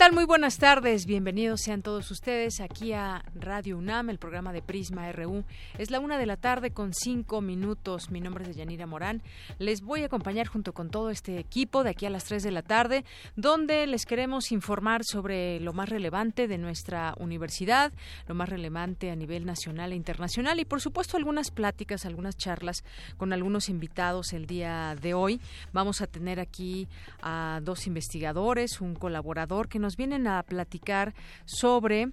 Tal? Muy buenas tardes. Bienvenidos sean todos ustedes aquí a Radio UNAM, el programa de Prisma RU. Es la una de la tarde con cinco minutos. Mi nombre es Yanira Morán. Les voy a acompañar junto con todo este equipo de aquí a las tres de la tarde, donde les queremos informar sobre lo más relevante de nuestra universidad, lo más relevante a nivel nacional e internacional y, por supuesto, algunas pláticas, algunas charlas con algunos invitados el día de hoy. Vamos a tener aquí a dos investigadores, un colaborador que nos vienen a platicar sobre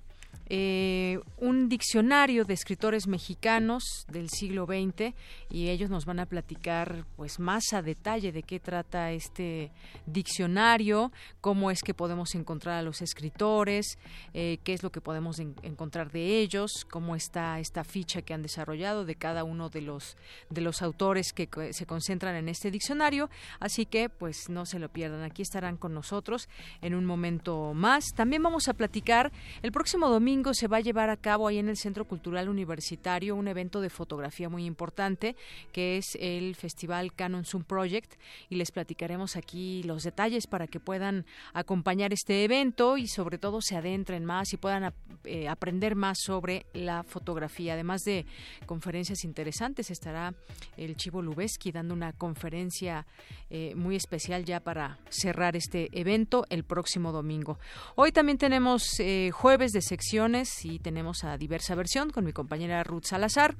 eh, un diccionario de escritores mexicanos del siglo XX y ellos nos van a platicar pues más a detalle de qué trata este diccionario, cómo es que podemos encontrar a los escritores, eh, qué es lo que podemos encontrar de ellos, cómo está esta ficha que han desarrollado de cada uno de los de los autores que se concentran en este diccionario, así que pues no se lo pierdan, aquí estarán con nosotros en un momento más. También vamos a platicar el próximo domingo se va a llevar a cabo ahí en el Centro Cultural Universitario un evento de fotografía muy importante que es el Festival Canon Zoom Project y les platicaremos aquí los detalles para que puedan acompañar este evento y sobre todo se adentren más y puedan eh, aprender más sobre la fotografía. Además de conferencias interesantes, estará el Chivo Lubeski dando una conferencia eh, muy especial ya para cerrar este evento el próximo domingo. Hoy también tenemos eh, jueves de sección y tenemos a diversa versión con mi compañera Ruth Salazar.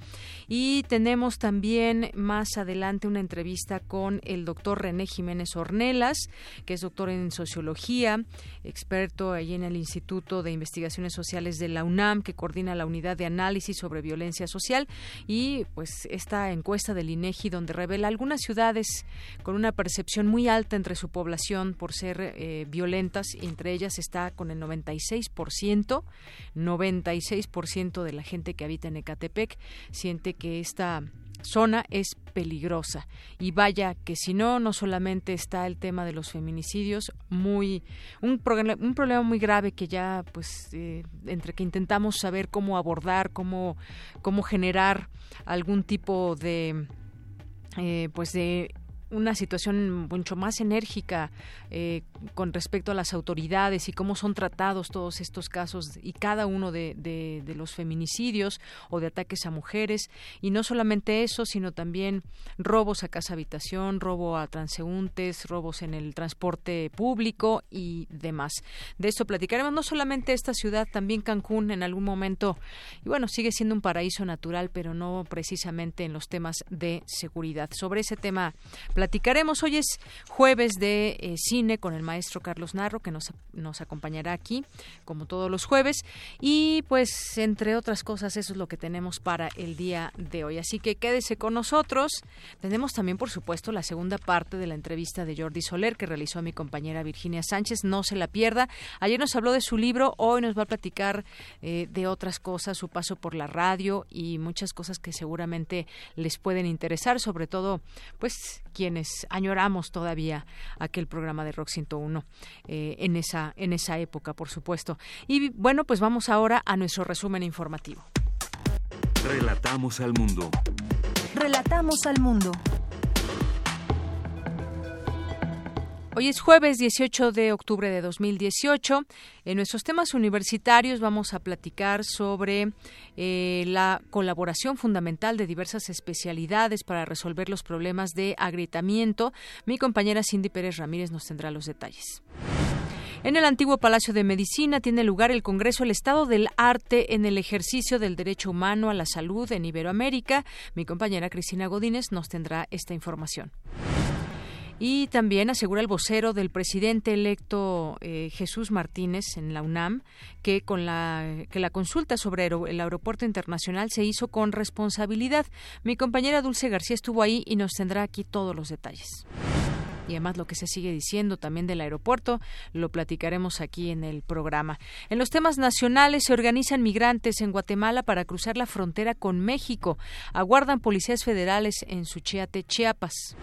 Y tenemos también más adelante una entrevista con el doctor René Jiménez Ornelas, que es doctor en sociología, experto ahí en el Instituto de Investigaciones Sociales de la UNAM, que coordina la unidad de análisis sobre violencia social. Y pues esta encuesta del INEGI donde revela algunas ciudades con una percepción muy alta entre su población por ser eh, violentas, entre ellas está con el 96%, 96% de la gente que habita en Ecatepec siente que esta zona es peligrosa. Y vaya que si no no solamente está el tema de los feminicidios muy un, problema muy grave que ya pues eh, entre que intentamos saber cómo abordar cómo cómo generar algún tipo de eh, pues de una situación mucho más enérgica eh, con respecto a las autoridades y cómo son tratados todos estos casos y cada uno de, de, los feminicidios o de ataques a mujeres. Y no solamente eso sino también robos a casa habitación robo a transeúntes robos en el transporte público y demás. De esto platicaremos no solamente esta ciudad también Cancún en algún momento. Y bueno sigue siendo un paraíso natural pero no precisamente en los temas de seguridad. Sobre ese tema platicaremos. Hoy es jueves de eh, cine con el maestro Carlos Narro, que nos, nos acompañará aquí, como todos los jueves. Y pues, entre otras cosas, eso es lo que tenemos para el día de hoy. Así que quédese con nosotros. Tenemos también, por supuesto, la segunda parte de la entrevista de Jordi Soler, que realizó a mi compañera Virginia Sánchez. No se la pierda. Ayer nos habló de su libro, hoy nos va a platicar eh, de otras cosas, su paso por la radio y muchas cosas que seguramente les pueden interesar, sobre todo, pues, quienes añoramos todavía aquel programa de Rock 101 eh, en esa en esa época, por supuesto. Y bueno, pues vamos ahora a nuestro resumen informativo. Relatamos al mundo. Relatamos al mundo. Hoy es jueves 18 de octubre de 2018. En nuestros temas universitarios vamos a platicar sobre eh, la colaboración fundamental de diversas especialidades para resolver los problemas de agrietamiento. Mi compañera Cindy Pérez Ramírez nos tendrá los detalles. En el antiguo Palacio de Medicina tiene lugar el Congreso El Estado del Arte en el ejercicio del derecho humano a la salud en Iberoamérica. Mi compañera Cristina Godínez nos tendrá esta información. Y también asegura el vocero del presidente electo eh, Jesús Martínez en la UNAM que con la que la consulta sobre el aeropuerto internacional se hizo con responsabilidad. Mi compañera Dulce García estuvo ahí y nos tendrá aquí todos los detalles y además lo que se sigue diciendo también del aeropuerto, lo platicaremos aquí en el programa. En los temas nacionales se organizan migrantes en Guatemala para cruzar la frontera con México. Aguardan policías federales en Suchiate, Chiapas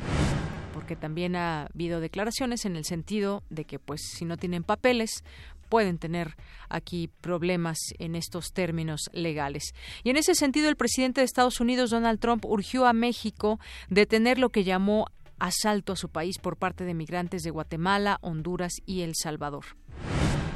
porque también ha habido declaraciones en el sentido de que pues si no tienen papeles pueden tener aquí problemas en estos términos legales. Y en ese sentido, el presidente de Estados Unidos, Donald Trump, urgió a México detener lo que llamó asalto a su país por parte de migrantes de Guatemala, Honduras y El Salvador.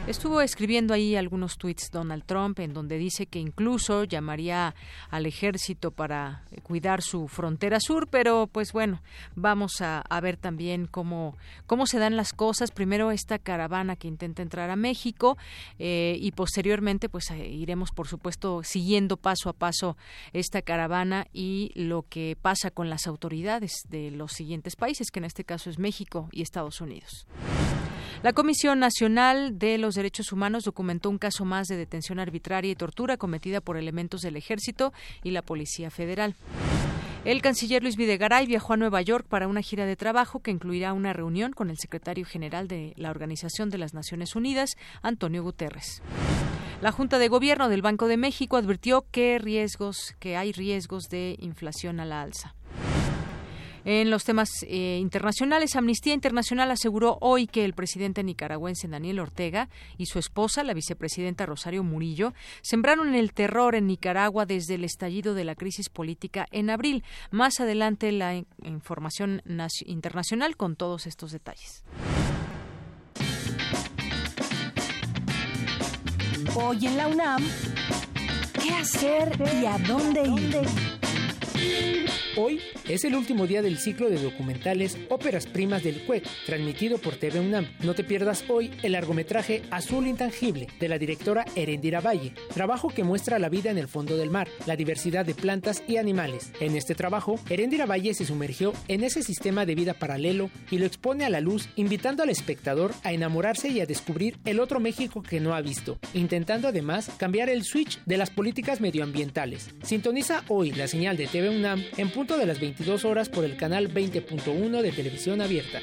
Estuvo escribiendo ahí algunos tweets Donald Trump en donde dice que incluso llamaría al ejército para cuidar su frontera sur, pero pues bueno, vamos a, ver también cómo, cómo se dan las cosas. Primero esta caravana que intenta entrar a México eh, y posteriormente pues eh, iremos por supuesto siguiendo paso a paso esta caravana y lo que pasa con las autoridades de los siguientes países, que en este caso es México y Estados Unidos. La Comisión Nacional de los Derechos Humanos documentó un caso más de detención arbitraria y tortura cometida por elementos del Ejército y la Policía Federal. El canciller Luis Videgaray viajó a Nueva York para una gira de trabajo que incluirá una reunión con el secretario general de la Organización de las Naciones Unidas, Antonio Guterres. La Junta de Gobierno del Banco de México advirtió que hay riesgos de inflación a la alza. En los temas eh, internacionales, Amnistía Internacional aseguró hoy que el presidente nicaragüense Daniel Ortega y su esposa, la vicepresidenta Rosario Murillo, sembraron el terror en Nicaragua desde el estallido de la crisis política en abril. Más adelante la información internacional con todos estos detalles. Hoy en la UNAM, ¿qué hacer y a dónde ir? Hoy es el último día del ciclo de documentales Óperas Primas del CUEC, transmitido por TV UNAM. No te pierdas hoy el largometraje Azul Intangible de la directora Erendira Valle, trabajo que muestra la vida en el fondo del mar, la diversidad de plantas y animales. En este trabajo, Erendira Valle se sumergió en ese sistema de vida paralelo y lo expone a la luz, invitando al espectador a enamorarse y a descubrir el otro México que no ha visto, intentando además cambiar el switch de las políticas medioambientales. Sintoniza hoy la señal de TV UNAM en punto de las 22 horas por el canal 20.1 de televisión abierta.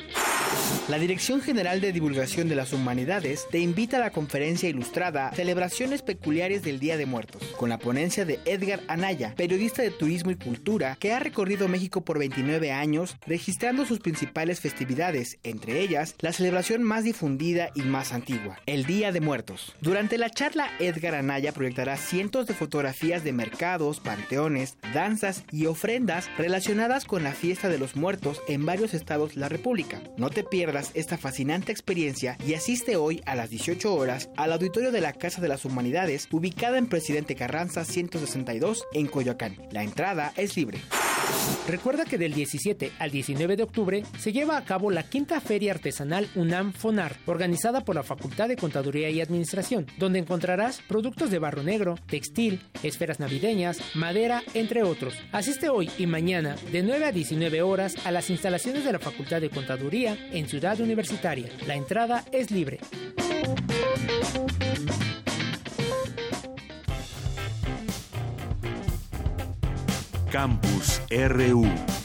La Dirección General de Divulgación de las Humanidades te invita a la conferencia ilustrada Celebraciones Peculiares del Día de Muertos, con la ponencia de Edgar Anaya, periodista de turismo y cultura, que ha recorrido México por 29 años, registrando sus principales festividades, entre ellas la celebración más difundida y más antigua, el Día de Muertos. Durante la charla, Edgar Anaya proyectará cientos de fotografías de mercados, panteones, danzas y ofrendas relacionadas con la fiesta de los muertos en varios estados de la República. No te pierdas esta fascinante experiencia y asiste hoy a las 18 horas al auditorio de la Casa de las Humanidades ubicada en Presidente Carranza 162 en Coyoacán. La entrada es libre. Recuerda que del 17 al 19 de octubre se lleva a cabo la quinta feria artesanal UNAM FONAR, organizada por la Facultad de Contaduría y Administración, donde encontrarás productos de barro negro, textil, esferas navideñas, madera, entre otros. Asiste hoy y mañana de 9 a 19 horas a las instalaciones de la Facultad de Contaduría en Ciudad Universitaria. La entrada es libre. Campus RU.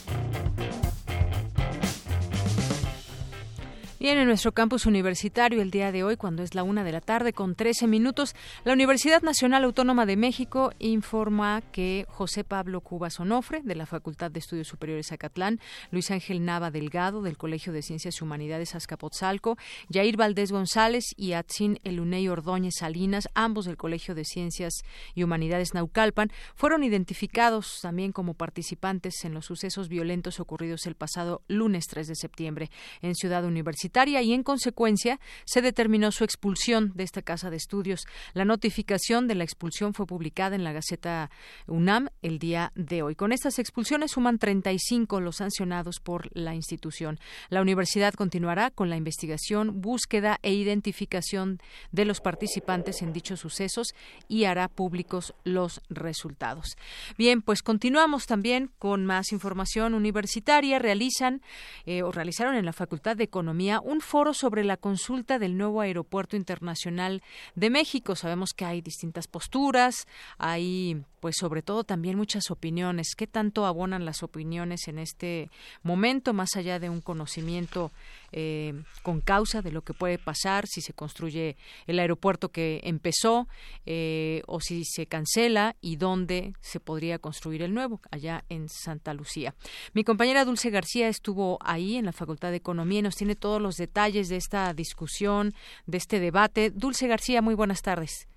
Bien, en nuestro campus universitario el día de hoy, cuando es la una de la tarde con 13 minutos, la Universidad Nacional Autónoma de México informa que José Pablo Cuba Sonofre, de la Facultad de Estudios Superiores Acatlán, Luis Ángel Nava Delgado, del Colegio de Ciencias y Humanidades Azcapotzalco, Jair Valdés González y Atzin Eluney Ordóñez Salinas, ambos del Colegio de Ciencias y Humanidades Naucalpan, fueron identificados también como participantes en los sucesos violentos ocurridos el pasado lunes 3 de septiembre en Ciudad Universitaria y en consecuencia se determinó su expulsión de esta casa de estudios. La notificación de la expulsión fue publicada en la Gaceta UNAM el día de hoy. Con estas expulsiones suman 35 los sancionados por la institución. La universidad continuará con la investigación, búsqueda e identificación de los participantes en dichos sucesos y hará públicos los resultados. Bien, pues continuamos también con más información universitaria. Realizan eh, o realizaron en la Facultad de Economía un foro sobre la consulta del nuevo Aeropuerto Internacional de México. Sabemos que hay distintas posturas, hay pues sobre todo también muchas opiniones. ¿Qué tanto abonan las opiniones en este momento, más allá de un conocimiento eh, con causa de lo que puede pasar si se construye el aeropuerto que empezó eh, o si se cancela y dónde se podría construir el nuevo, allá en Santa Lucía? Mi compañera Dulce García estuvo ahí en la Facultad de Economía y nos tiene todos los detalles de esta discusión, de este debate. Dulce García, muy buenas tardes.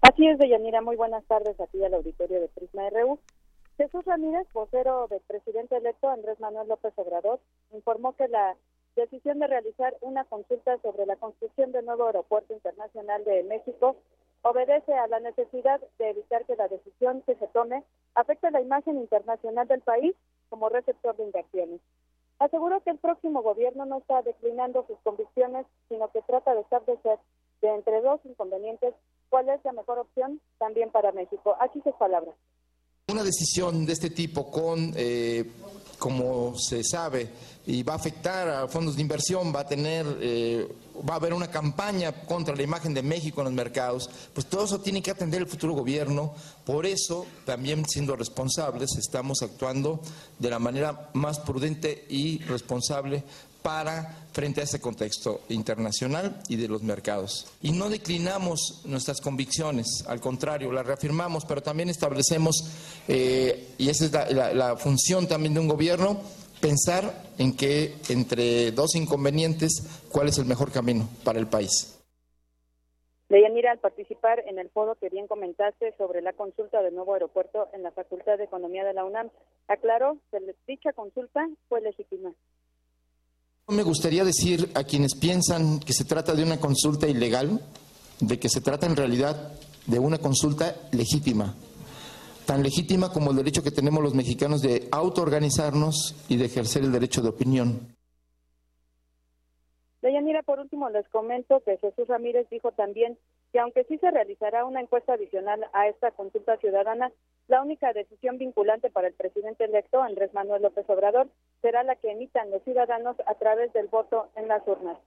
Así es, Deyanira. Muy buenas tardes aquí al auditorio de Prisma RU. Jesús Ramírez, vocero del presidente electo Andrés Manuel López Obrador, informó que la decisión de realizar una consulta sobre la construcción del nuevo aeropuerto internacional de México obedece a la necesidad de evitar que la decisión que se tome afecte la imagen internacional del país como receptor de inversiones. Aseguró que el próximo gobierno no está declinando sus convicciones, sino que trata de establecer de entre dos inconvenientes cuál es la mejor opción también para México. Aquí sus palabras. Una decisión de este tipo con, eh, como se sabe, y va a afectar a fondos de inversión, va a tener, eh, va a haber una campaña contra la imagen de México en los mercados, pues todo eso tiene que atender el futuro gobierno. Por eso, también siendo responsables, estamos actuando de la manera más prudente y responsable para frente a ese contexto internacional y de los mercados. Y no declinamos nuestras convicciones, al contrario, las reafirmamos, pero también establecemos, eh, y esa es la, función también de un gobierno, pensar en que entre dos inconvenientes, cuál es el mejor camino para el país. Deyanira, al participar en el foro que bien comentaste sobre la consulta del nuevo aeropuerto en la Facultad de Economía de la UNAM, aclaró que dicha consulta fue legítima. Me gustaría decir a quienes piensan que se trata de una consulta ilegal, de que se trata en realidad de una consulta legítima, tan legítima como el derecho que tenemos los mexicanos de autoorganizarnos y de ejercer el derecho de opinión. Deyanira, por último les comento que Jesús Ramírez dijo también que aunque sí se realizará una encuesta adicional a esta consulta ciudadana, la única decisión vinculante para el presidente electo, Andrés Manuel López Obrador, será la que emitan los ciudadanos a través del voto en las urnas.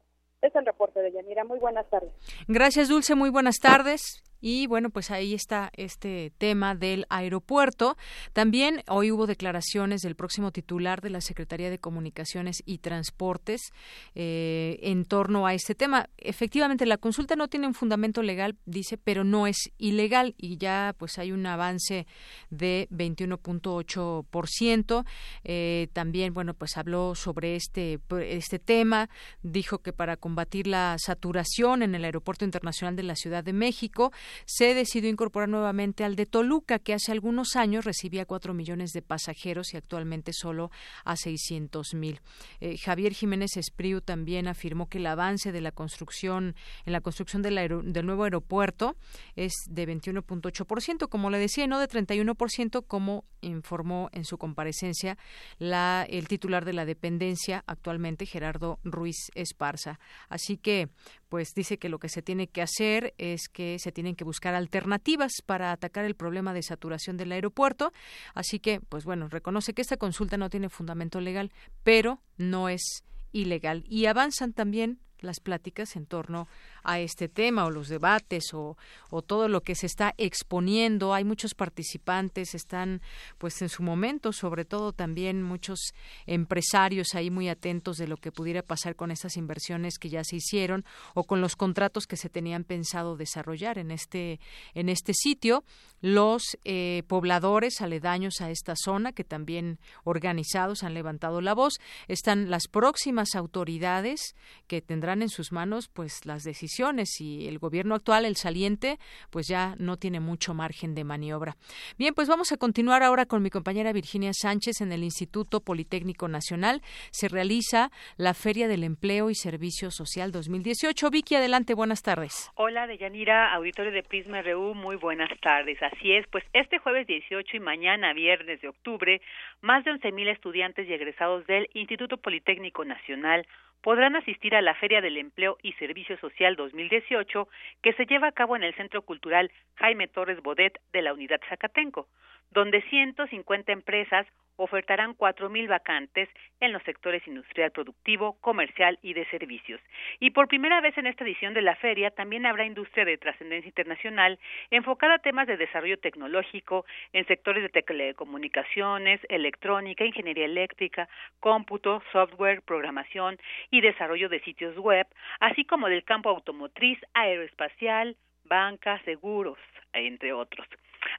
Es el reporte de Yanira. Muy buenas tardes. Gracias, Dulce. Muy buenas tardes. Y bueno, pues ahí está este tema del aeropuerto. También hoy hubo declaraciones del próximo titular de la Secretaría de Comunicaciones y Transportes eh, en torno a este tema. Efectivamente, la consulta no tiene un fundamento legal, dice, pero no es ilegal y ya pues hay un avance de 21.8%. Eh, también, bueno, pues habló sobre este, este tema. Dijo que para combatir la saturación en el Aeropuerto Internacional de la Ciudad de México, se decidió incorporar nuevamente al de Toluca, que hace algunos años recibía cuatro millones de pasajeros y actualmente solo a seiscientos mil. Eh, Javier Jiménez Espriu también afirmó que el avance de la construcción, en la construcción del, del nuevo aeropuerto es de 21.8%, como le decía, no de 31%, como informó en su comparecencia la, el titular de la dependencia actualmente, Gerardo Ruiz Esparza. Así que, pues dice que lo que se tiene que hacer es que se tienen que buscar alternativas para atacar el problema de saturación del aeropuerto. Así que, pues bueno, reconoce que esta consulta no tiene fundamento legal, pero no es ilegal. Y avanzan también las pláticas en torno a este tema o los debates o, o, todo lo que se está exponiendo. Hay muchos participantes, están pues en su momento, sobre todo también muchos empresarios ahí muy atentos de lo que pudiera pasar con estas inversiones que ya se hicieron o con los contratos que se tenían pensado desarrollar en este, en este sitio. Los eh, pobladores aledaños a esta zona, que también organizados han levantado la voz, están las próximas autoridades que tendrán en sus manos pues las decisiones y el gobierno actual, el saliente, pues ya no tiene mucho margen de maniobra. Bien, pues vamos a continuar ahora con mi compañera Virginia Sánchez en el Instituto Politécnico Nacional. Se realiza la Feria del Empleo y Servicio Social 2018. Vicky, adelante, buenas tardes. Hola, Deyanira, auditorio de Prisma RU, muy buenas tardes. Así es, pues este jueves 18 y mañana viernes de octubre, más de 11.000 estudiantes y egresados del Instituto Politécnico Nacional podrán asistir a la Feria del Empleo y Servicio Social 2018 que se lleva a cabo en el Centro Cultural Jaime Torres Bodet de la Unidad Zacatenco, donde 150 empresas ofertarán 4.000 vacantes en los sectores industrial productivo, comercial y de servicios. Y por primera vez en esta edición de la feria también habrá industria de trascendencia internacional enfocada a temas de desarrollo tecnológico en sectores de telecomunicaciones, electrónica, ingeniería eléctrica, cómputo, software, programación y desarrollo de sitios web, así como del campo automotriz, aeroespacial, banca, seguros, entre otros.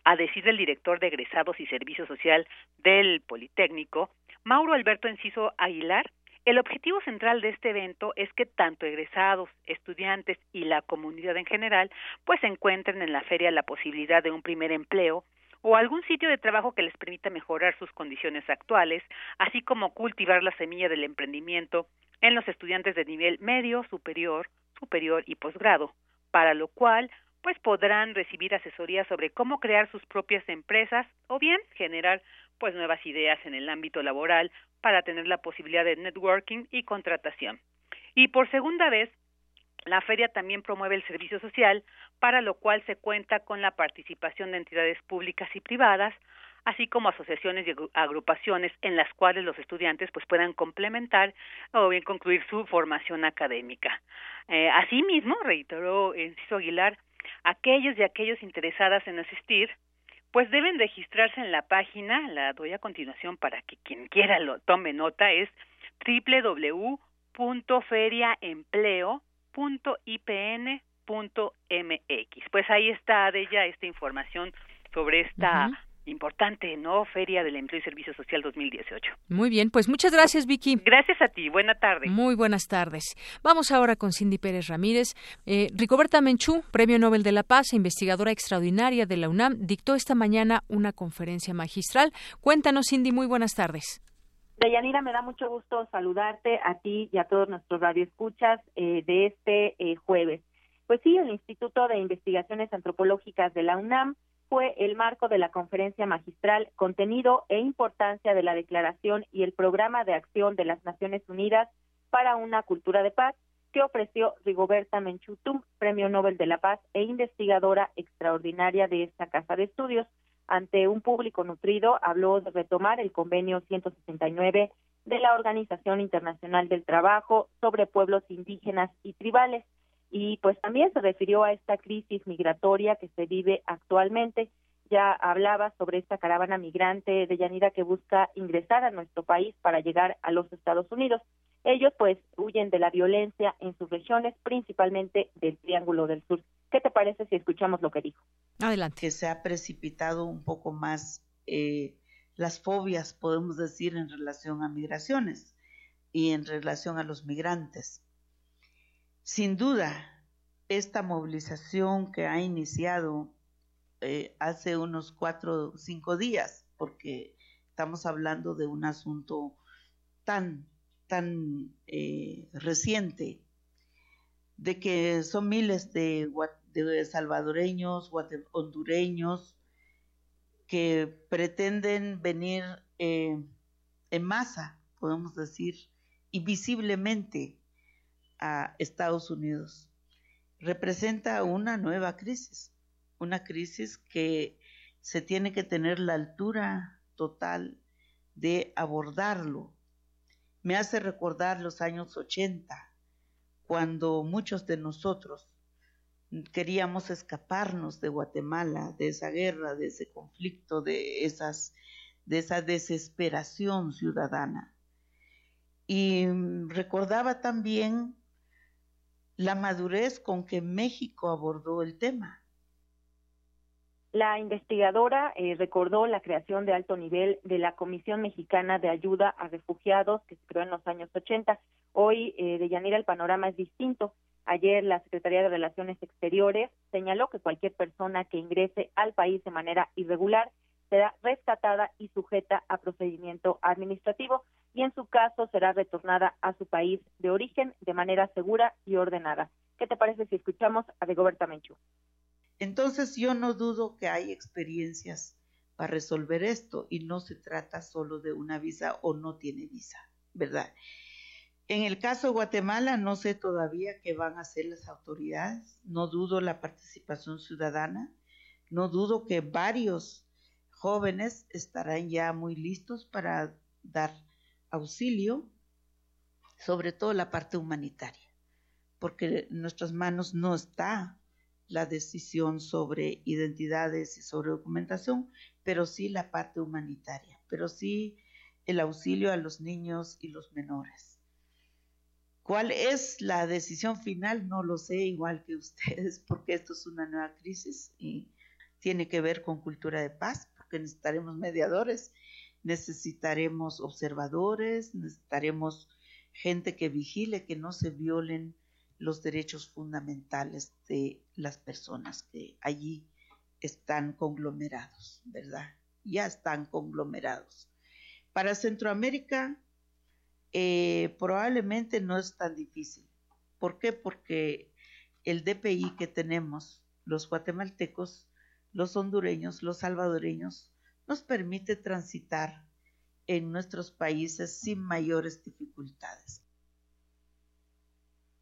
A decir del director de egresados y servicio social del Politécnico, Mauro Alberto Enciso Aguilar, el objetivo central de este evento es que tanto egresados, estudiantes y la comunidad en general pues encuentren en la feria la posibilidad de un primer empleo o algún sitio de trabajo que les permita mejorar sus condiciones actuales, así como cultivar la semilla del emprendimiento en los estudiantes de nivel medio, superior, superior y posgrado, para lo cual pues podrán recibir asesoría sobre cómo crear sus propias empresas o bien generar pues nuevas ideas en el ámbito laboral para tener la posibilidad de networking y contratación. Y por segunda vez, la feria también promueve el servicio social, para lo cual se cuenta con la participación de entidades públicas y privadas, así como asociaciones y agrupaciones en las cuales los estudiantes pues puedan complementar o bien concluir su formación académica. Eh, asimismo, reiteró Enciso Aguilar, aquellos y aquellos interesadas en asistir, pues deben registrarse en la página, la doy a continuación para que quien quiera lo tome nota, es www.feriaempleo.ipn.mx. Pues ahí está de ella esta información sobre esta importante, ¿no? Feria del Empleo y Servicio Social 2018. Muy bien, pues muchas gracias, Vicky. Gracias a ti, buena tarde. Muy buenas tardes. Vamos ahora con Cindy Pérez Ramírez. Eh, Ricoberta Menchú, Premio Nobel de la Paz e investigadora extraordinaria de la UNAM, dictó esta mañana una conferencia magistral. Cuéntanos, Cindy, muy buenas tardes. Deyanira, me da mucho gusto saludarte a ti y a todos nuestros radioescuchas eh, de este eh, jueves. Pues sí, el Instituto de Investigaciones Antropológicas de la UNAM fue el marco de la conferencia magistral Contenido e Importancia de la Declaración y el Programa de Acción de las Naciones Unidas para una Cultura de Paz, que ofreció Rigoberta Menchutum, Premio Nobel de la Paz e investigadora extraordinaria de esta casa de estudios. Ante un público nutrido, habló de retomar el convenio 169 de la Organización Internacional del Trabajo sobre pueblos indígenas y tribales y pues también se refirió a esta crisis migratoria que se vive actualmente. Ya hablaba sobre esta caravana migrante de Yanira que busca ingresar a nuestro país para llegar a los Estados Unidos. Ellos pues huyen de la violencia en sus regiones, principalmente del Triángulo del Sur. ¿Qué te parece si escuchamos lo que dijo? Adelante. Que se ha precipitado un poco más eh, las fobias, podemos decir, en relación a migraciones y en relación a los migrantes. Sin duda, esta movilización que ha iniciado eh, hace unos cuatro o cinco días, porque estamos hablando de un asunto tan, tan eh, reciente, de que son miles de, salvadoreños, hondureños, que pretenden venir eh, en masa, podemos decir, y visiblemente a Estados Unidos. Representa una nueva crisis, una crisis que se tiene que tener la altura total de abordarlo. Me hace recordar los años 80, cuando muchos de nosotros queríamos escaparnos de Guatemala, de esa guerra, de ese conflicto, de esas de esa desesperación ciudadana. Y recordaba también la madurez con que México abordó el tema. La investigadora eh, recordó la creación de alto nivel de la Comisión Mexicana de Ayuda a Refugiados que se creó en los años 80. Hoy, eh, de Yanira, el panorama es distinto. Ayer la Secretaría de Relaciones Exteriores señaló que cualquier persona que ingrese al país de manera irregular será rescatada y sujeta a procedimiento administrativo y en su caso será retornada a su país de origen de manera segura y ordenada. ¿Qué te parece si escuchamos a Rigoberta Menchú? Entonces yo no dudo que hay experiencias para resolver esto y no se trata solo de una visa o no tiene visa, ¿verdad? En el caso de Guatemala no sé todavía qué van a hacer las autoridades, no dudo la participación ciudadana, no dudo que varios jóvenes estarán ya muy listos para dar auxilio, sobre todo la parte humanitaria, porque en nuestras manos no está la decisión sobre identidades y sobre documentación, pero sí la parte humanitaria, pero sí el auxilio a los niños y los menores. ¿Cuál es la decisión final? No lo sé, igual que ustedes, porque esto es una nueva crisis y tiene que ver con cultura de paz, porque necesitaremos mediadores, necesitaremos observadores, necesitaremos gente que vigile que no se violen los derechos fundamentales de las personas que allí están conglomerados, ¿verdad? Ya están conglomerados. Para Centroamérica eh, probablemente no es tan difícil. ¿Por qué? Porque el DPI que tenemos, los guatemaltecos, los hondureños, los salvadoreños, nos permite transitar en nuestros países sin mayores dificultades.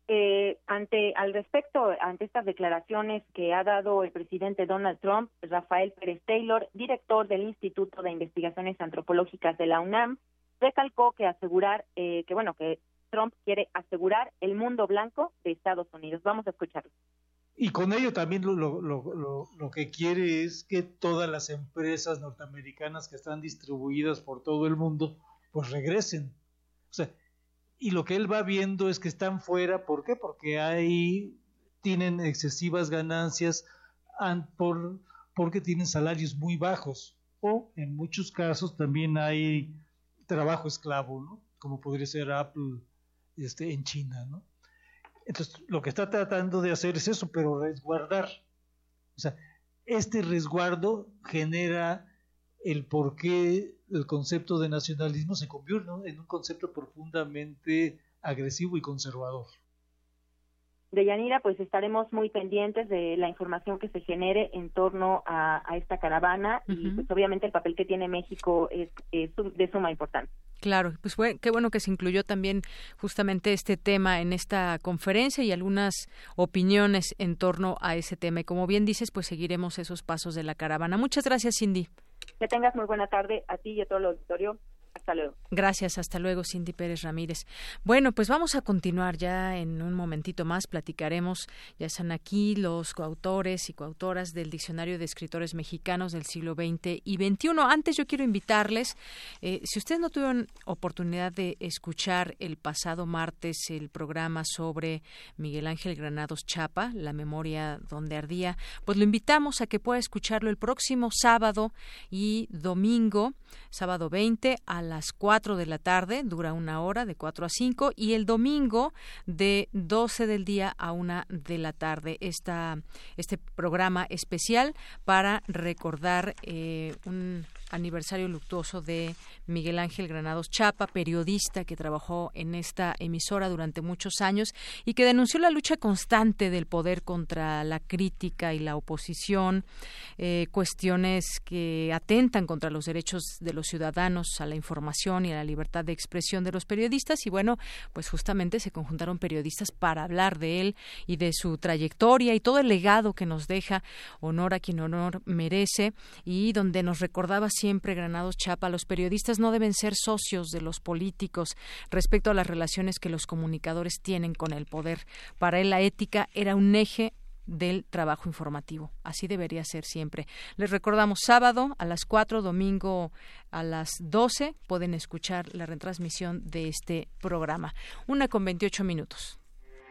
Eh, ante al respecto ante estas declaraciones que ha dado el presidente Donald Trump, Rafael Pérez Taylor, director del Instituto de Investigaciones Antropológicas de la UNAM, recalcó que asegurar eh, que bueno que Trump quiere asegurar el mundo blanco de Estados Unidos. Vamos a escucharlo. Y con ello también lo, lo, lo, lo, que quiere es que todas las empresas norteamericanas que están distribuidas por todo el mundo, pues regresen. O sea, y lo que él va viendo es que están fuera, ¿por qué? Porque ahí tienen excesivas ganancias por, porque tienen salarios muy bajos o en muchos casos también hay trabajo esclavo, ¿no? Como podría ser Apple este, en China, ¿no? Entonces, lo que está tratando de hacer es eso, pero resguardar. O sea, este resguardo genera el por qué el concepto de nacionalismo se convierte en un concepto profundamente agresivo y conservador. De Yanira, pues estaremos muy pendientes de la información que se genere en torno a, esta caravana y pues obviamente el papel que tiene México es, de suma importancia. Claro, pues fue qué bueno que se incluyó también justamente este tema en esta conferencia y algunas opiniones en torno a ese tema. Y como bien dices, pues seguiremos esos pasos de la caravana. Muchas gracias, Cindy. Que tengas muy buena tarde a ti y a todo el auditorio. Hasta luego. Gracias, hasta luego, Cindy Pérez Ramírez. Bueno, pues vamos a continuar ya en un momentito más. Platicaremos, ya están aquí los coautores y coautoras del Diccionario de Escritores Mexicanos del siglo XX y XXI. Antes yo quiero invitarles, eh, si ustedes no tuvieron oportunidad de escuchar el pasado martes el programa sobre Miguel Ángel Granados Chapa, La memoria donde ardía, pues lo invitamos a que pueda escucharlo el próximo sábado y domingo, sábado 20 a las 4 de la tarde, dura una hora, de 4 a 5, y el domingo de 12 del día a 1 de la tarde. Esta, este programa especial para recordar eh, un aniversario luctuoso de Miguel Ángel Granados Chapa, periodista que trabajó en esta emisora durante muchos años y que denunció la lucha constante del poder contra la crítica y la oposición, eh, cuestiones que atentan contra los derechos de los ciudadanos a la información y a la libertad de expresión de los periodistas. Y bueno, pues justamente se conjuntaron periodistas para hablar de él y de su trayectoria y todo el legado que nos deja, honor a quien honor merece y donde nos recordaba siempre Granados Chapa, los periodistas no deben ser socios de los políticos respecto a las relaciones que los comunicadores tienen con el poder. Para él la ética era un eje del trabajo informativo. Así debería ser siempre. Les recordamos sábado a las 4, domingo a las 12 pueden escuchar la retransmisión de este programa. Una con 28 minutos.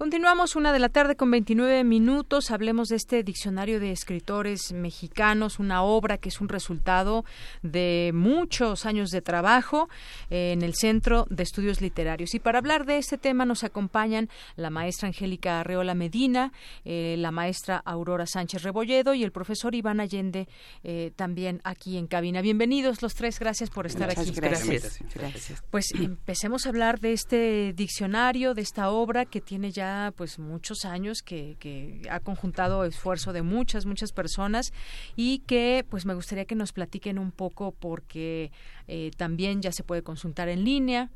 Continuamos una de la tarde con 29 minutos. Hablemos de este diccionario de escritores mexicanos, una obra que es un resultado de muchos años de trabajo eh, en el Centro de Estudios Literarios. Y para hablar de este tema nos acompañan la maestra Angélica Arreola Medina, eh, la maestra Aurora Sánchez Rebolledo y el profesor Iván Allende eh, también aquí en cabina. Bienvenidos los tres, gracias por estar aquí. Gracias. gracias. Pues empecemos a hablar de este diccionario, de esta obra que tiene ya pues muchos años que, que ha conjuntado esfuerzo de muchas muchas personas y que pues me gustaría que nos platiquen un poco porque eh, también ya se puede consultar en línea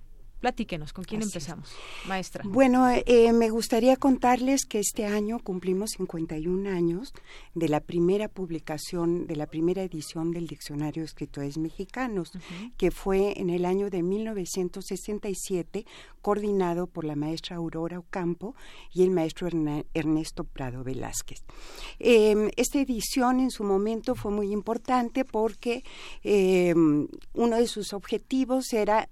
Platíquenos, ¿con quién empezamos? Maestra. Bueno, eh, me gustaría contarles que este año cumplimos 51 años de la primera publicación, de la primera edición del Diccionario de Escritores Mexicanos, que fue en el año de 1967, coordinado por la maestra Aurora Ocampo y el maestro Ernesto Prado Velázquez. Em, esta edición en su momento fue muy importante porque em, uno de sus objetivos era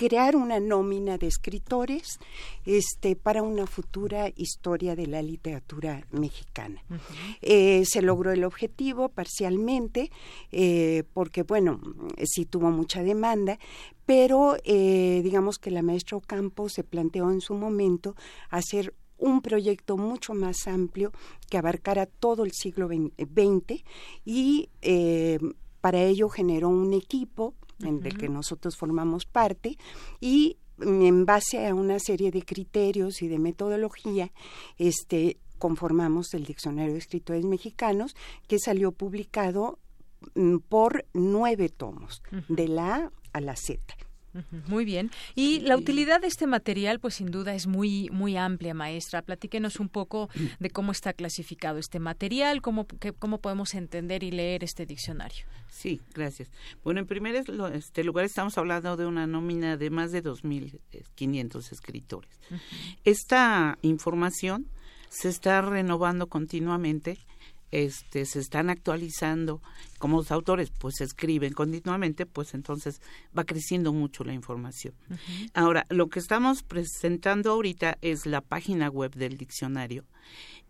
crear una nómina de escritores este, para una futura historia de la literatura mexicana. Eh, se logró el objetivo parcialmente, eh, porque, bueno, sí tuvo mucha demanda, pero eh, digamos que la maestra Ocampo se planteó en su momento hacer un proyecto mucho más amplio que abarcara todo el siglo XX y para ello generó un equipo en el que nosotros formamos parte y en base a una serie de criterios y de metodología, este conformamos el Diccionario de Escritores Mexicanos, que salió publicado mm, por nueve tomos, de la A a la Z. Muy bien. Y la utilidad de este material, pues sin duda es muy muy amplia, maestra. Platíquenos un poco de cómo está clasificado este material, cómo, cómo podemos entender y leer este diccionario. Sí, gracias. Bueno, en primer este lugar estamos hablando de una nómina de más de 2.500 escritores. Esta información se está renovando continuamente este, se están actualizando, como los autores pues escriben continuamente, pues entonces va creciendo mucho la información. Ahora, lo que estamos presentando ahorita es la página web del diccionario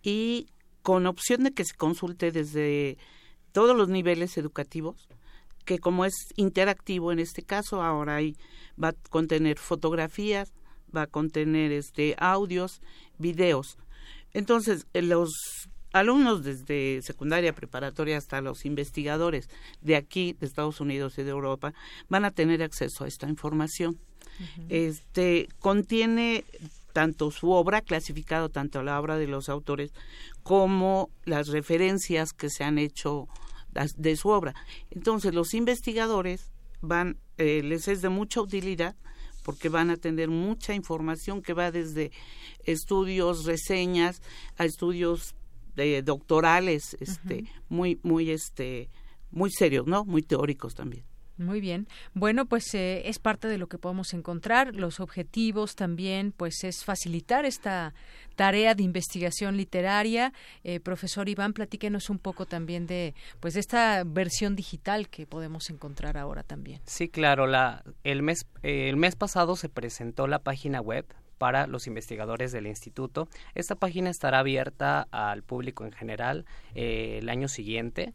y con opción de que se consulte desde todos los niveles educativos, que como es interactivo en este caso, ahora ahí va a contener fotografías, va a contener este audios, videos. Entonces, los alumnos desde secundaria preparatoria hasta los investigadores de aquí, de Estados Unidos y de Europa, van a tener acceso a esta información. Este contiene tanto su obra, clasificado tanto la obra de los autores, como las referencias que se han hecho de su obra. Entonces, los investigadores van, eh, les es de mucha utilidad porque van a tener mucha información que va desde estudios, reseñas, a estudios de doctorales, este, muy, muy, este, muy serios, ¿no? Muy teóricos también. Muy bien. Bueno, pues eh, es parte de lo que podemos encontrar. Los objetivos también, pues es facilitar esta tarea de investigación literaria. Eh, profesor Iván, platíquenos un poco también de, pues, de esta versión digital que podemos encontrar ahora también. Sí, claro. La, el mes, el mes pasado se presentó la página web para los investigadores del instituto. Esta página estará abierta al público en general eh, el año siguiente.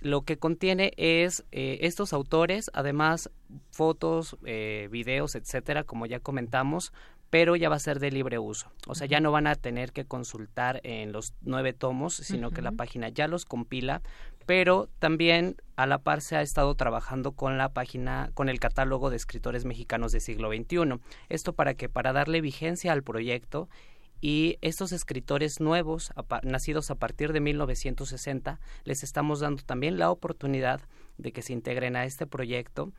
Lo que contiene es eh, estos autores, además fotos, eh, videos, etcétera, como ya comentamos, pero ya va a ser de libre uso. O sea, ya no van a tener que consultar en los nueve tomos, sino que la página ya los compila pero también a la par se ha estado trabajando con la página, con el catálogo de escritores mexicanos del siglo XXI. Esto para que, para darle vigencia al proyecto y estos escritores nuevos, nacidos a partir de 1960, les estamos dando también la oportunidad de que se integren a este proyecto.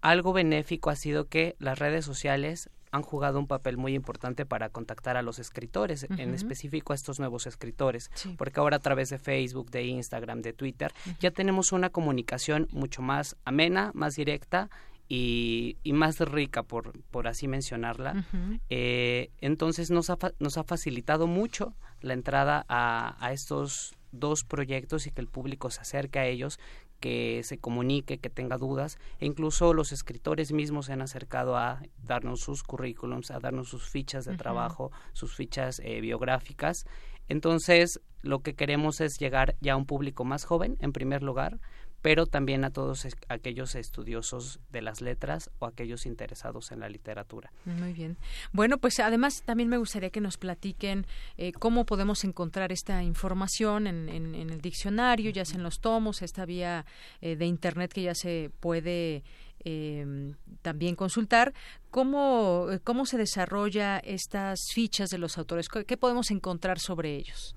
Algo benéfico ha sido que las redes sociales han jugado un papel muy importante para contactar a los escritores, en específico a estos nuevos escritores, porque ahora a través de Facebook, de Instagram, de Twitter, ya tenemos una comunicación mucho más amena, más directa y, más rica, por, por así mencionarla. Eh, entonces nos ha, nos ha facilitado mucho la entrada a, a estos dos proyectos y que el público se acerque a ellos, que se comunique, que tenga dudas, e incluso los escritores mismos se han acercado a darnos sus currículums, a darnos sus fichas de trabajo, sus fichas eh, biográficas. Entonces, lo que queremos es llegar ya a un público más joven, en primer lugar, pero también a todos aquellos estudiosos de las letras o aquellos interesados en la literatura. Muy bien. Bueno, pues además también me gustaría que nos platiquen eh, cómo podemos encontrar esta información en, el diccionario, ya sea en los tomos, esta vía eh, de Internet que ya se puede em, también consultar cómo, cómo se desarrolla estas fichas de los autores, qué podemos encontrar sobre ellos.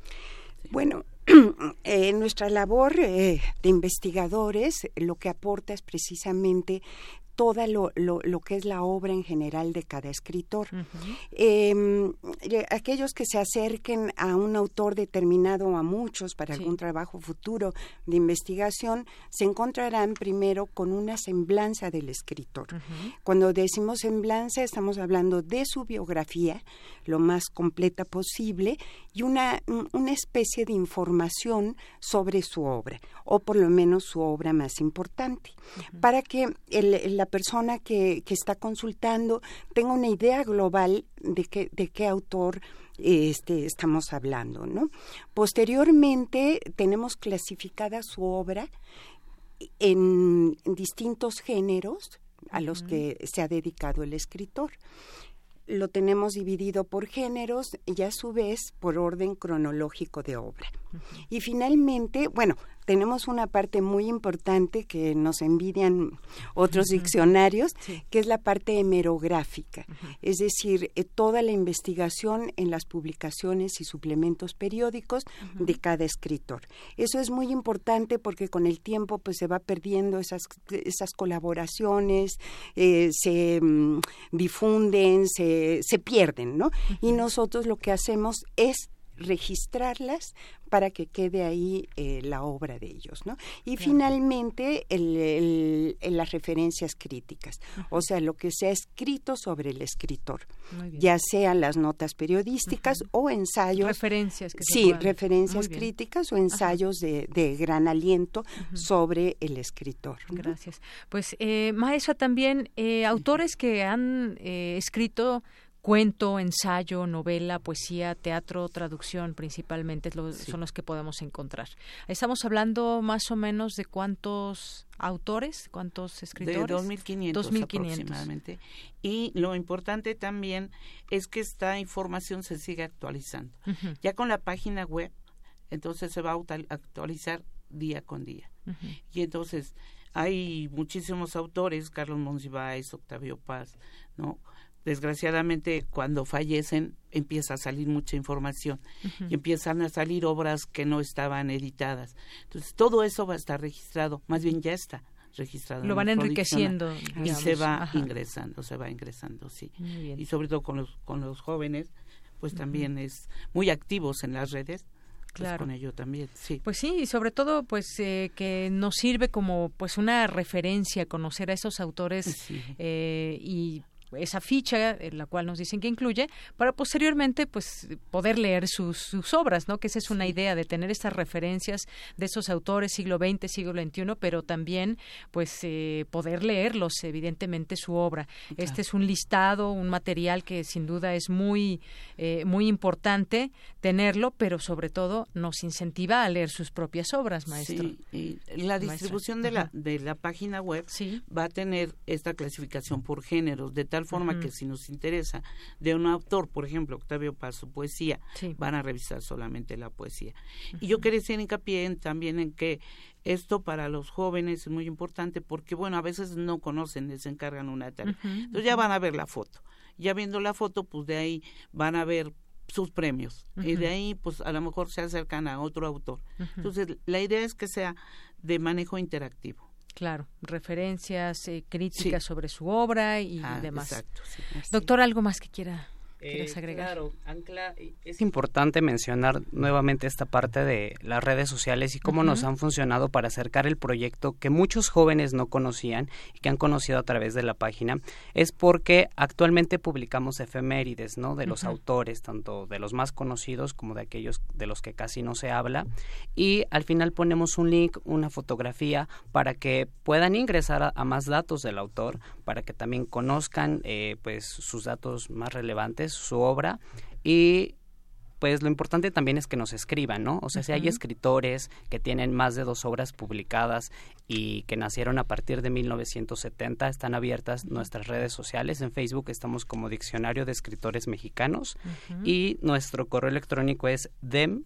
Bueno, eh, nuestra labor eh, de investigadores lo que aporta es precisamente toda lo, lo, lo, que es la obra en general de cada escritor. Em, aquellos que se acerquen a un autor determinado o a muchos para algún trabajo futuro de investigación, se encontrarán primero con una semblanza del escritor. Cuando decimos semblanza, estamos hablando de su biografía, lo más completa posible, y una, una especie de información sobre su obra, o por lo menos su obra más importante, para que el, la persona que, que, está consultando tenga una idea global de qué, de qué autor este, estamos hablando. ¿no? Posteriormente tenemos clasificada su obra en distintos géneros a los que se ha dedicado el escritor lo tenemos dividido por géneros y a su vez por orden cronológico de obra. Y finalmente, bueno, tenemos una parte muy importante que nos envidian otros diccionarios, que es la parte hemerográfica, es decir, eh, toda la investigación en las publicaciones y suplementos periódicos de cada escritor. Eso es muy importante porque con el tiempo pues se va perdiendo esas, esas colaboraciones, eh, se mm, difunden, se, se pierden, ¿no? Y nosotros lo que hacemos es registrarlas para que quede ahí eh, la obra de ellos, ¿no? Y finalmente el, las referencias críticas, o sea, lo que se ha escrito sobre el escritor, ya sean las notas periodísticas o ensayos. Referencias. Que sí, referencias críticas o ensayos de, de, gran aliento sobre el escritor. Gracias. Pues, eh, maestra, también eh, autores que han eh, escrito cuento, ensayo, novela, poesía, teatro, traducción principalmente son los que podemos encontrar. Estamos hablando más o menos de cuántos autores, cuántos escritores. De 2.500 aproximadamente. Y lo importante también es que esta información se sigue actualizando. Ya con la página web, entonces se va a actualizar día con día. Y entonces hay muchísimos autores, Carlos Monsiváis, Octavio Paz, ¿no? Desgraciadamente cuando fallecen empieza a salir mucha información y empiezan a salir obras que no estaban editadas. Entonces todo eso va a estar registrado, más bien ya está registrado. Lo van enriqueciendo y se va ingresando, se va ingresando, sí. Y sobre todo con los con los jóvenes, pues también es muy activos en las redes. Pues claro. con ello también, sí. Pues sí, y sobre todo, pues eh, que nos sirve como pues una referencia conocer a esos autores eh, y esa ficha, en la cual nos dicen que incluye, para posteriormente pues poder leer sus, sus obras, ¿no? Que esa es una idea de tener estas referencias de esos autores siglo XX, siglo XXI, pero también pues eh, poder leerlos, evidentemente su obra. Este es un listado, un material que sin duda es muy eh, muy importante tenerlo, pero sobre todo nos incentiva a leer sus propias obras, maestro. Sí, y la distribución de la de la página web va a tener esta clasificación por géneros de tal forma que si nos interesa de un autor, por ejemplo, Octavio Paz, su poesía, van a revisar solamente la poesía. Y yo quería hacer hincapié también en que esto para los jóvenes es muy importante porque, bueno, a veces no conocen, les encargan una tarea. Entonces ya van a ver la foto. Ya viendo la foto, pues de ahí van a ver sus premios y de ahí pues a lo mejor se acercan a otro autor. Entonces la idea es que sea de manejo interactivo. Claro, referencias, eh, críticas sobre su obra y ah, demás. Exacto, Doctor, ¿algo más que quiera ¿Quieres Eh, agregar? Claro, Ancla, eh, es importante mencionar nuevamente esta parte de las redes sociales y cómo nos han funcionado para acercar el proyecto que muchos jóvenes no conocían y que han conocido a través de la página. Es porque actualmente publicamos efemérides, ¿no? De los autores, tanto de los más conocidos como de aquellos de los que casi no se habla. Y al final ponemos un link, una fotografía, para que puedan ingresar a, a más datos del autor, para que también conozcan eh, pues sus datos más relevantes, su obra y pues lo importante también es que nos escriban, ¿no? O sea, si hay escritores que tienen más de dos obras publicadas y que nacieron a partir de 1970, están abiertas nuestras redes sociales. En Facebook estamos como Diccionario de Escritores Mexicanos y nuestro correo electrónico es dem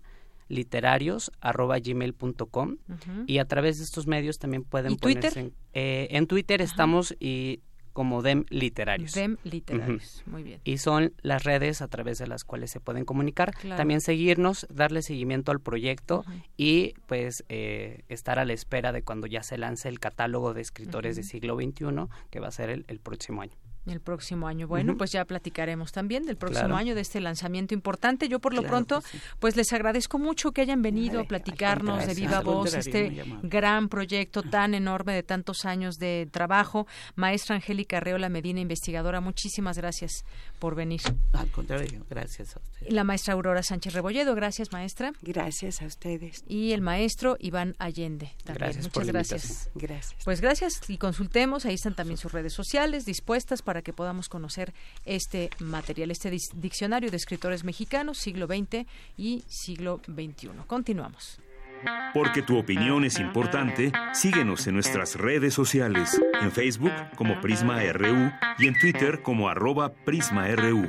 literarios@gmail.com Ujú. y a través de estos medios también pueden ¿Y Twitter? ponerse en, eh, en Twitter estamos y como dem literarios Dem Literarios, muy bien. y son las redes a través de las cuales se pueden comunicar Claro. también seguirnos darle seguimiento al proyecto y pues eh, estar a la espera de cuando ya se lance el catálogo de escritores de Ujú. siglo XXI que va a ser el, el próximo año El próximo año. Bueno, pues ya platicaremos también del próximo Claro. año, de este lanzamiento importante. Yo por lo Claro pronto, pues les agradezco mucho que hayan venido a platicarnos de viva voz este gran proyecto tan enorme de tantos años de trabajo. Maestra Angélica Arreola Medina, investigadora, muchísimas gracias por venir. Al contrario, gracias a usted. Y la maestra Aurora Sánchez Rebolledo, gracias maestra. Gracias a ustedes. Y el maestro Iván Allende. También. Gracias Muchas gracias. Gracias. Pues gracias y consultemos, ahí están también sus redes sociales dispuestas para que podamos conocer este material, este diccionario de escritores mexicanos, siglo XX y siglo XXI. Continuamos. Porque tu opinión es importante, síguenos en nuestras redes sociales, en Facebook como Prisma RU y en Twitter como arroba PrismaRU.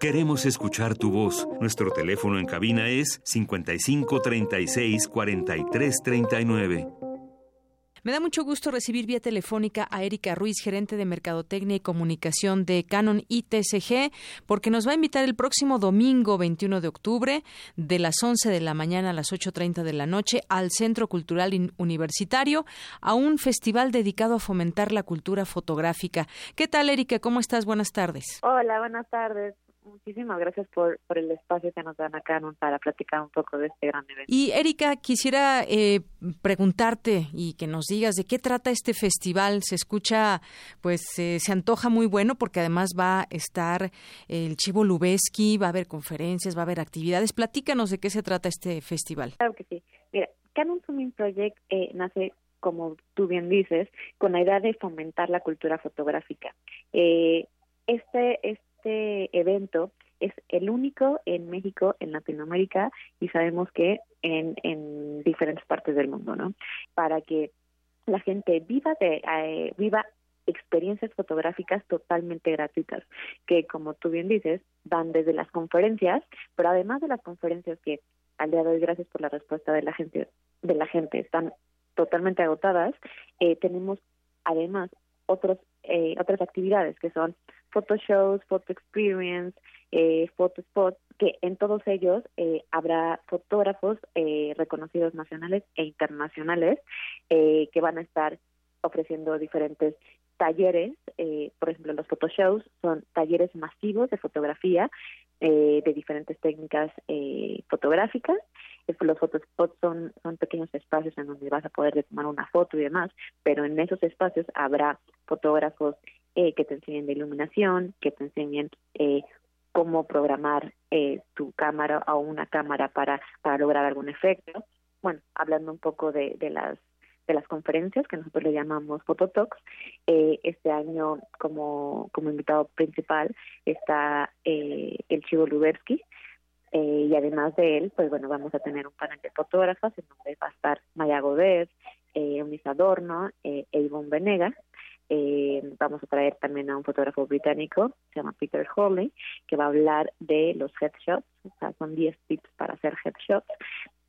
Queremos escuchar tu voz. Nuestro teléfono en cabina es 55 36 43 39. Me da mucho gusto recibir vía telefónica a Erika Ruiz, gerente de Mercadotecnia y Comunicación de Canon ITSG, porque nos va a invitar el próximo domingo 21 de octubre, de las 11 de la mañana a las 8.30 de la noche, al Centro Cultural Universitario, a un festival dedicado a fomentar la cultura fotográfica. ¿Qué tal, Erika? ¿Cómo estás? Buenas tardes. Hola, buenas tardes. Muchísimas gracias por, por el espacio que nos dan acá para platicar un poco de este gran evento. Y Erika, quisiera eh, preguntarte y que nos digas de qué trata este festival. Se escucha, pues eh, se antoja muy bueno porque además va a estar el Chivo Lubeski, va a haber conferencias, va a haber actividades. Platícanos de qué se trata este festival. Claro que sí. Mira, Canon Zooming Project eh, nace, como tú bien dices, con la idea de fomentar la cultura fotográfica. Eh, este, este evento es el único en México, en Latinoamérica y sabemos que en, en diferentes partes del mundo, ¿no? Para que la gente viva de eh, viva experiencias fotográficas totalmente gratuitas, que como tú bien dices, van desde las conferencias, pero además de las conferencias que al día de hoy, gracias por la respuesta de la gente, de la gente, están totalmente agotadas, eh, tenemos además otros eh, otras actividades que son photo shows, photo experience, eh, photo que en todos ellos eh, habrá fotógrafos eh, reconocidos nacionales e internacionales eh, que van a estar ofreciendo diferentes talleres, eh, por ejemplo, los photoshows son talleres masivos de fotografía eh, de diferentes técnicas eh, fotográficas. Los photospots son, son pequeños espacios en donde vas a poder tomar una foto y demás, pero en esos espacios habrá fotógrafos eh, que te enseñen de iluminación, que te enseñen eh, cómo programar eh, tu cámara o una cámara para, para lograr algún efecto. Bueno, hablando un poco de, de las de las conferencias que nosotros le llamamos Phototalks. Eh, este año como, como invitado principal está eh, el Chivo Lubersky eh, y además de él, pues bueno, vamos a tener un panel de fotógrafas en donde va a estar Maya Godet, eh, Eunice Adorno e Ivonne Venega. Eh, vamos a traer también a un fotógrafo británico, se llama Peter Hawley, que va a hablar de los headshots, o sea, son 10 tips para hacer headshots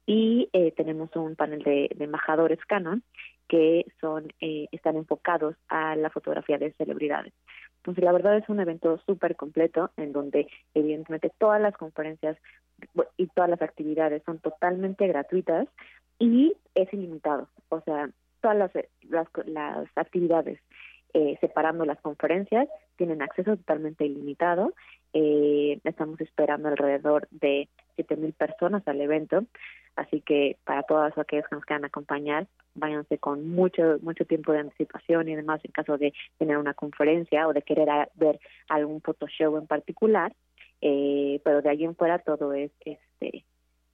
y eh, tenemos un panel de, de embajadores Canon que son eh, están enfocados a la fotografía de celebridades. Entonces, la verdad es un evento súper completo en donde, evidentemente, todas las conferencias y todas las actividades son totalmente gratuitas y es ilimitado. O sea, todas las, las, las actividades eh, separando las conferencias, tienen acceso totalmente ilimitado. Eh, estamos esperando alrededor de 7.000 personas al evento, así que para todos aquellos que nos quieran acompañar, váyanse con mucho mucho tiempo de anticipación y además en caso de tener una conferencia o de querer ver algún photoshow en particular, eh, pero de allí en fuera todo es este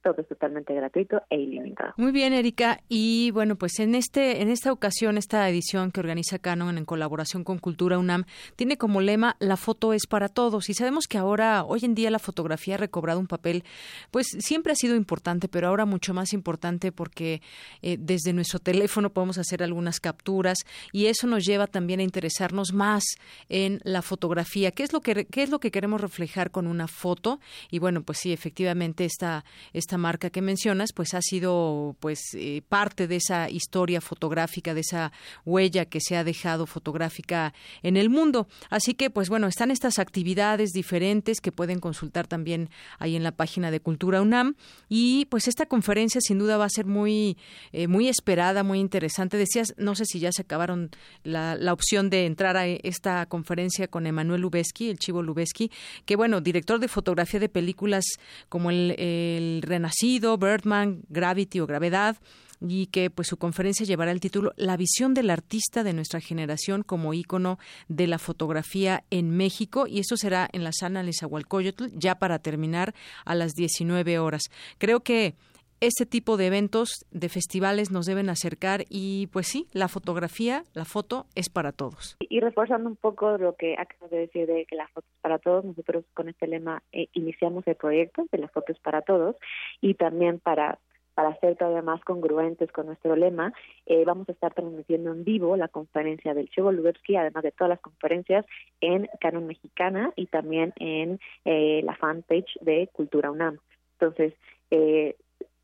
todo es totalmente gratuito e ilimitado. Muy bien, Erika. Y bueno, pues en este en esta ocasión, esta edición que organiza Canon en colaboración con Cultura UNAM tiene como lema La foto es para todos. Y sabemos que ahora, hoy en día, la fotografía ha recobrado un papel, pues siempre ha sido importante, pero ahora mucho más importante porque eh, desde nuestro teléfono podemos hacer algunas capturas y eso nos lleva también a interesarnos más en la fotografía. ¿Qué es lo que qué es lo que queremos reflejar con una foto? Y bueno, pues sí, efectivamente esta esta marca que mencionas, pues ha sido pues eh, parte de esa historia fotográfica, de esa huella que se ha dejado fotográfica en el mundo. Así que, pues bueno, están estas actividades diferentes que pueden consultar también ahí en la página de Cultura UNAM. Y pues esta conferencia sin duda va a ser muy, eh, muy esperada, muy interesante. Decías, no sé si ya se acabaron la, la opción de entrar a esta conferencia con Emanuel Lubezki, el Chivo Lubezki, que bueno, director de fotografía de películas como el, el Nacido, Birdman, Gravity o Gravedad y que pues su conferencia llevará el título La visión del artista de nuestra generación como ícono de la fotografía en México y esto será en la sala Nezahualcóyotl ya para terminar a las 19 horas. Creo que este tipo de eventos, de festivales nos deben acercar y pues sí, la fotografía, la foto es para todos. Y reforzando un poco lo que acabo de decir de que la foto es para todos, nosotros con este lema eh, iniciamos el proyecto de la foto es para todos y también para para ser todavía más congruentes con nuestro lema, eh, vamos a estar transmitiendo en vivo la conferencia del Chevo Lubevsky, además de todas las conferencias en Canon Mexicana y también en eh, la fanpage de Cultura UNAM. Entonces, eh,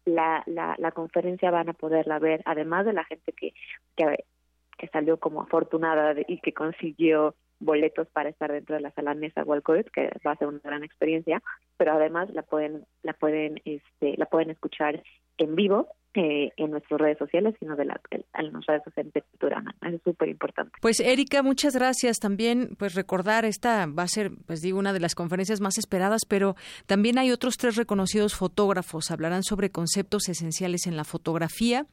la, la, la conferencia van a poderla ver, además de la gente que, que, que salió como afortunada y que consiguió boletos para estar dentro de la sala Mesa Walcourt, que va a ser una gran experiencia, pero además la pueden la pueden este la pueden escuchar en vivo eh, en nuestras redes sociales, sino de la, en las redes sociales de Cultura es súper importante. Pues Erika, muchas gracias. También, pues recordar, esta va a ser, pues digo, una de las conferencias más esperadas, pero también hay otros tres reconocidos fotógrafos. Hablarán sobre conceptos esenciales en la fotografía,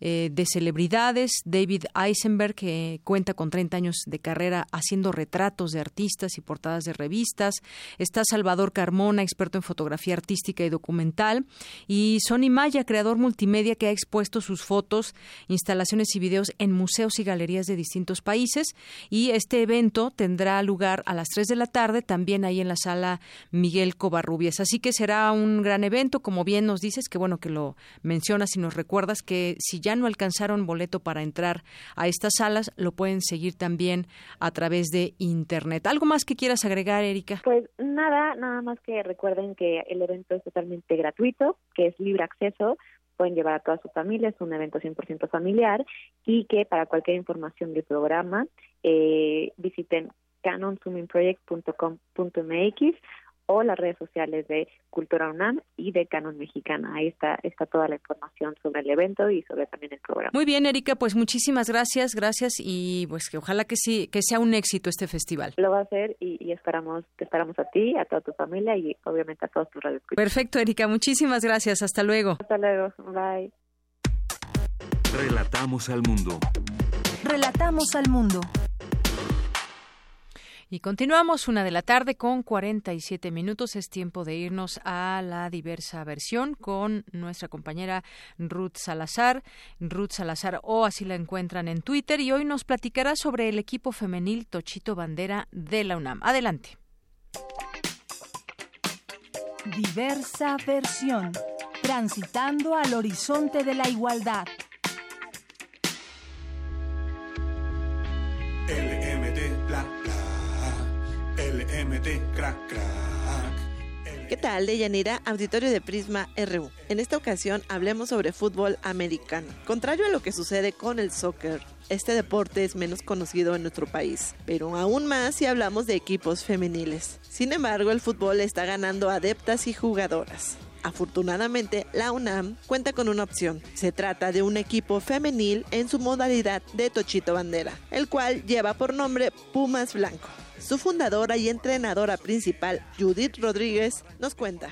eh, de celebridades. David Eisenberg, que cuenta con 30 años de carrera haciendo retratos de artistas y portadas de revistas. Está Salvador Carmona, experto en fotografía artística y documental. Y Sonny Maya, creador multimedia que ha expuesto sus fotos, instalaciones y videos en museos y galerías de distintos países. Y este evento tendrá lugar a las 3 de la tarde, también ahí en la sala Miguel Covarrubias. Así que será un gran evento, como bien nos dices, que bueno que lo mencionas y nos recuerdas que si ya no alcanzaron boleto para entrar a estas salas, lo pueden seguir también a través de Internet. ¿Algo más que quieras agregar, Erika? Pues nada, nada más que recuerden que el evento es totalmente gratuito, que es libre acceso pueden llevar a toda su familia, es un evento 100% familiar y que para cualquier información del programa eh, visiten canonswimmingproject.com.mx o las redes sociales de Cultura UNAM y de Canon Mexicana. Ahí está, está toda la información sobre el evento y sobre también el programa. Muy bien, Erika, pues muchísimas gracias, gracias y pues que ojalá que sí, que sea un éxito este festival. Lo va a ser y, esperamos, te esperamos a ti, a toda tu familia y obviamente a todos tus redes. Perfecto, Erika, muchísimas gracias. Hasta luego. Hasta luego. Bye. Relatamos al mundo. Relatamos al mundo. Y continuamos una de la tarde con 47 minutos. Es tiempo de irnos a la diversa versión con nuestra compañera Ruth Salazar. Ruth Salazar o así la encuentran en Twitter y hoy nos platicará sobre el equipo femenil Tochito Bandera de la UNAM. Adelante. Diversa versión. Transitando al horizonte de la igualdad. ¿Qué tal, Deyanira? Auditorio de Prisma RU. En esta ocasión hablemos sobre fútbol americano. Contrario a lo que sucede con el soccer, este deporte es menos conocido en nuestro país, pero aún más si hablamos de equipos femeniles. Sin embargo, el fútbol está ganando adeptas y jugadoras. Afortunadamente, la UNAM cuenta con una opción. Se trata de un equipo femenil en su modalidad de Tochito Bandera, el cual lleva por nombre Pumas Blanco. Su fundadora y entrenadora principal, Judith Rodríguez, nos cuenta.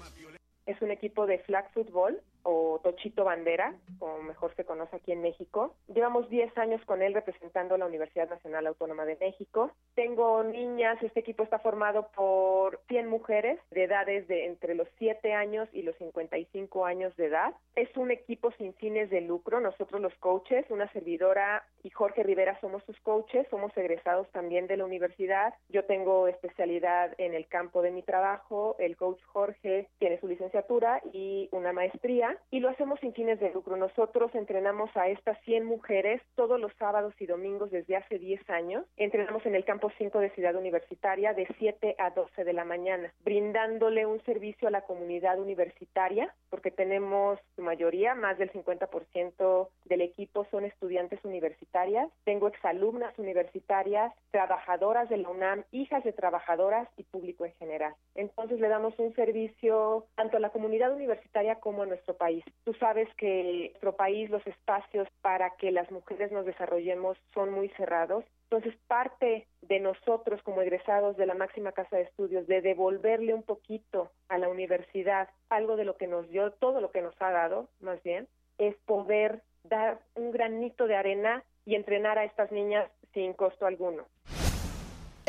Es un equipo de flag football o Tochito Bandera, como mejor se conoce aquí en México. Llevamos 10 años con él representando la Universidad Nacional Autónoma de México. Tengo niñas, este equipo está formado por 100 mujeres de edades de entre los 7 años y los 55 años de edad. Es un equipo sin fines de lucro. Nosotros los coaches, una servidora y Jorge Rivera somos sus coaches, somos egresados también de la universidad. Yo tengo especialidad en el campo de mi trabajo, el coach Jorge tiene su licenciatura y una maestría y lo hacemos sin fines de lucro. Nosotros entrenamos a estas 100 mujeres todos los sábados y domingos desde hace 10 años. Entrenamos en el campo 5 de Ciudad Universitaria de 7 a 12 de la mañana, brindándole un servicio a la comunidad universitaria, porque tenemos su mayoría, más del 50% del equipo son estudiantes universitarias. Tengo exalumnas universitarias, trabajadoras de la UNAM, hijas de trabajadoras y público en general. Entonces le damos un servicio tanto a la comunidad universitaria como a nuestro país. Tú sabes que nuestro país los espacios para que las mujeres nos desarrollemos son muy cerrados. Entonces, parte de nosotros como egresados de la máxima casa de estudios, de devolverle un poquito a la universidad algo de lo que nos dio, todo lo que nos ha dado, más bien, es poder dar un granito de arena y entrenar a estas niñas sin costo alguno.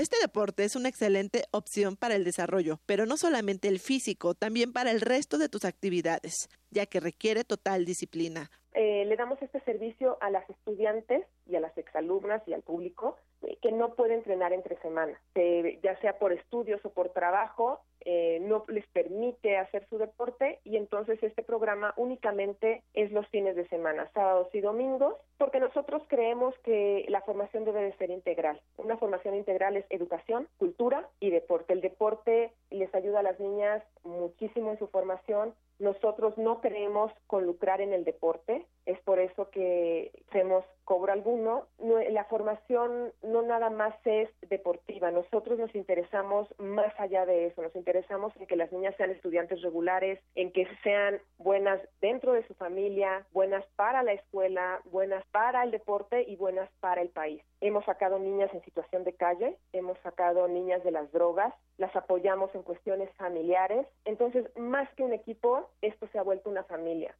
Este deporte es una excelente opción para el desarrollo, pero no solamente el físico, también para el resto de tus actividades, ya que requiere total disciplina. Eh, le damos este servicio a las estudiantes y a las exalumnas y al público que no puede entrenar entre semanas, ya sea por estudios o por trabajo, eh, no les permite hacer su deporte y entonces este programa únicamente es los fines de semana, sábados y domingos, porque nosotros creemos que la formación debe de ser integral. Una formación integral es educación, cultura y deporte. El deporte les ayuda a las niñas muchísimo en su formación, nosotros no queremos con lucrar en el deporte, es por eso que hacemos cobro alguno. La formación no nada más es deportiva, nosotros nos interesamos más allá de eso, nos interesamos en que las niñas sean estudiantes regulares, en que sean buenas dentro de su familia, buenas para la escuela, buenas para el deporte y buenas para el país. Hemos sacado niñas en situación de calle, hemos sacado niñas de las drogas, las apoyamos en cuestiones familiares. Entonces, más que un equipo, esto se ha vuelto una familia.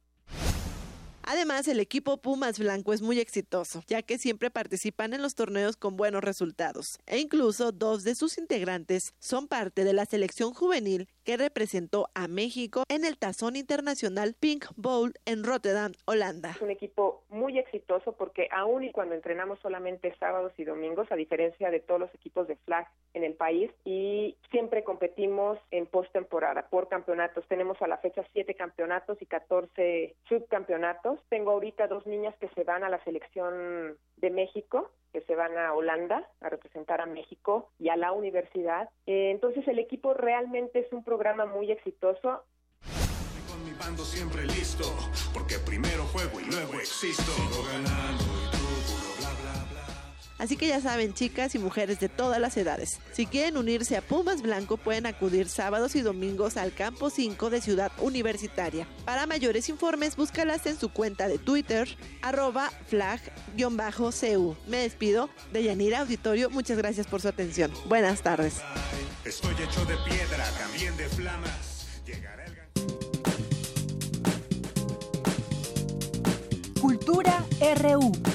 Además, el equipo Pumas Blanco es muy exitoso, ya que siempre participan en los torneos con buenos resultados. E incluso dos de sus integrantes son parte de la selección juvenil que representó a México en el Tazón Internacional Pink Bowl en Rotterdam, Holanda. Es un equipo muy exitoso porque aún y cuando entrenamos solamente sábados y domingos, a diferencia de todos los equipos de flag en el país, y siempre competimos en postemporada por campeonatos. Tenemos a la fecha siete campeonatos y 14 subcampeonatos. Tengo ahorita dos niñas que se van a la selección de México que se van a Holanda a representar a México y a la universidad. Eh, entonces el equipo realmente es un programa muy exitoso. Con mi bando siempre listo, porque primero juego y luego existo. Así que ya saben, chicas y mujeres de todas las edades, si quieren unirse a Pumas Blanco pueden acudir sábados y domingos al Campo 5 de Ciudad Universitaria. Para mayores informes, búscalas en su cuenta de Twitter, arroba flag-cu. Me despido de Yanira Auditorio, muchas gracias por su atención. Buenas tardes. Estoy hecho de piedra, también de flamas. Cultura RU.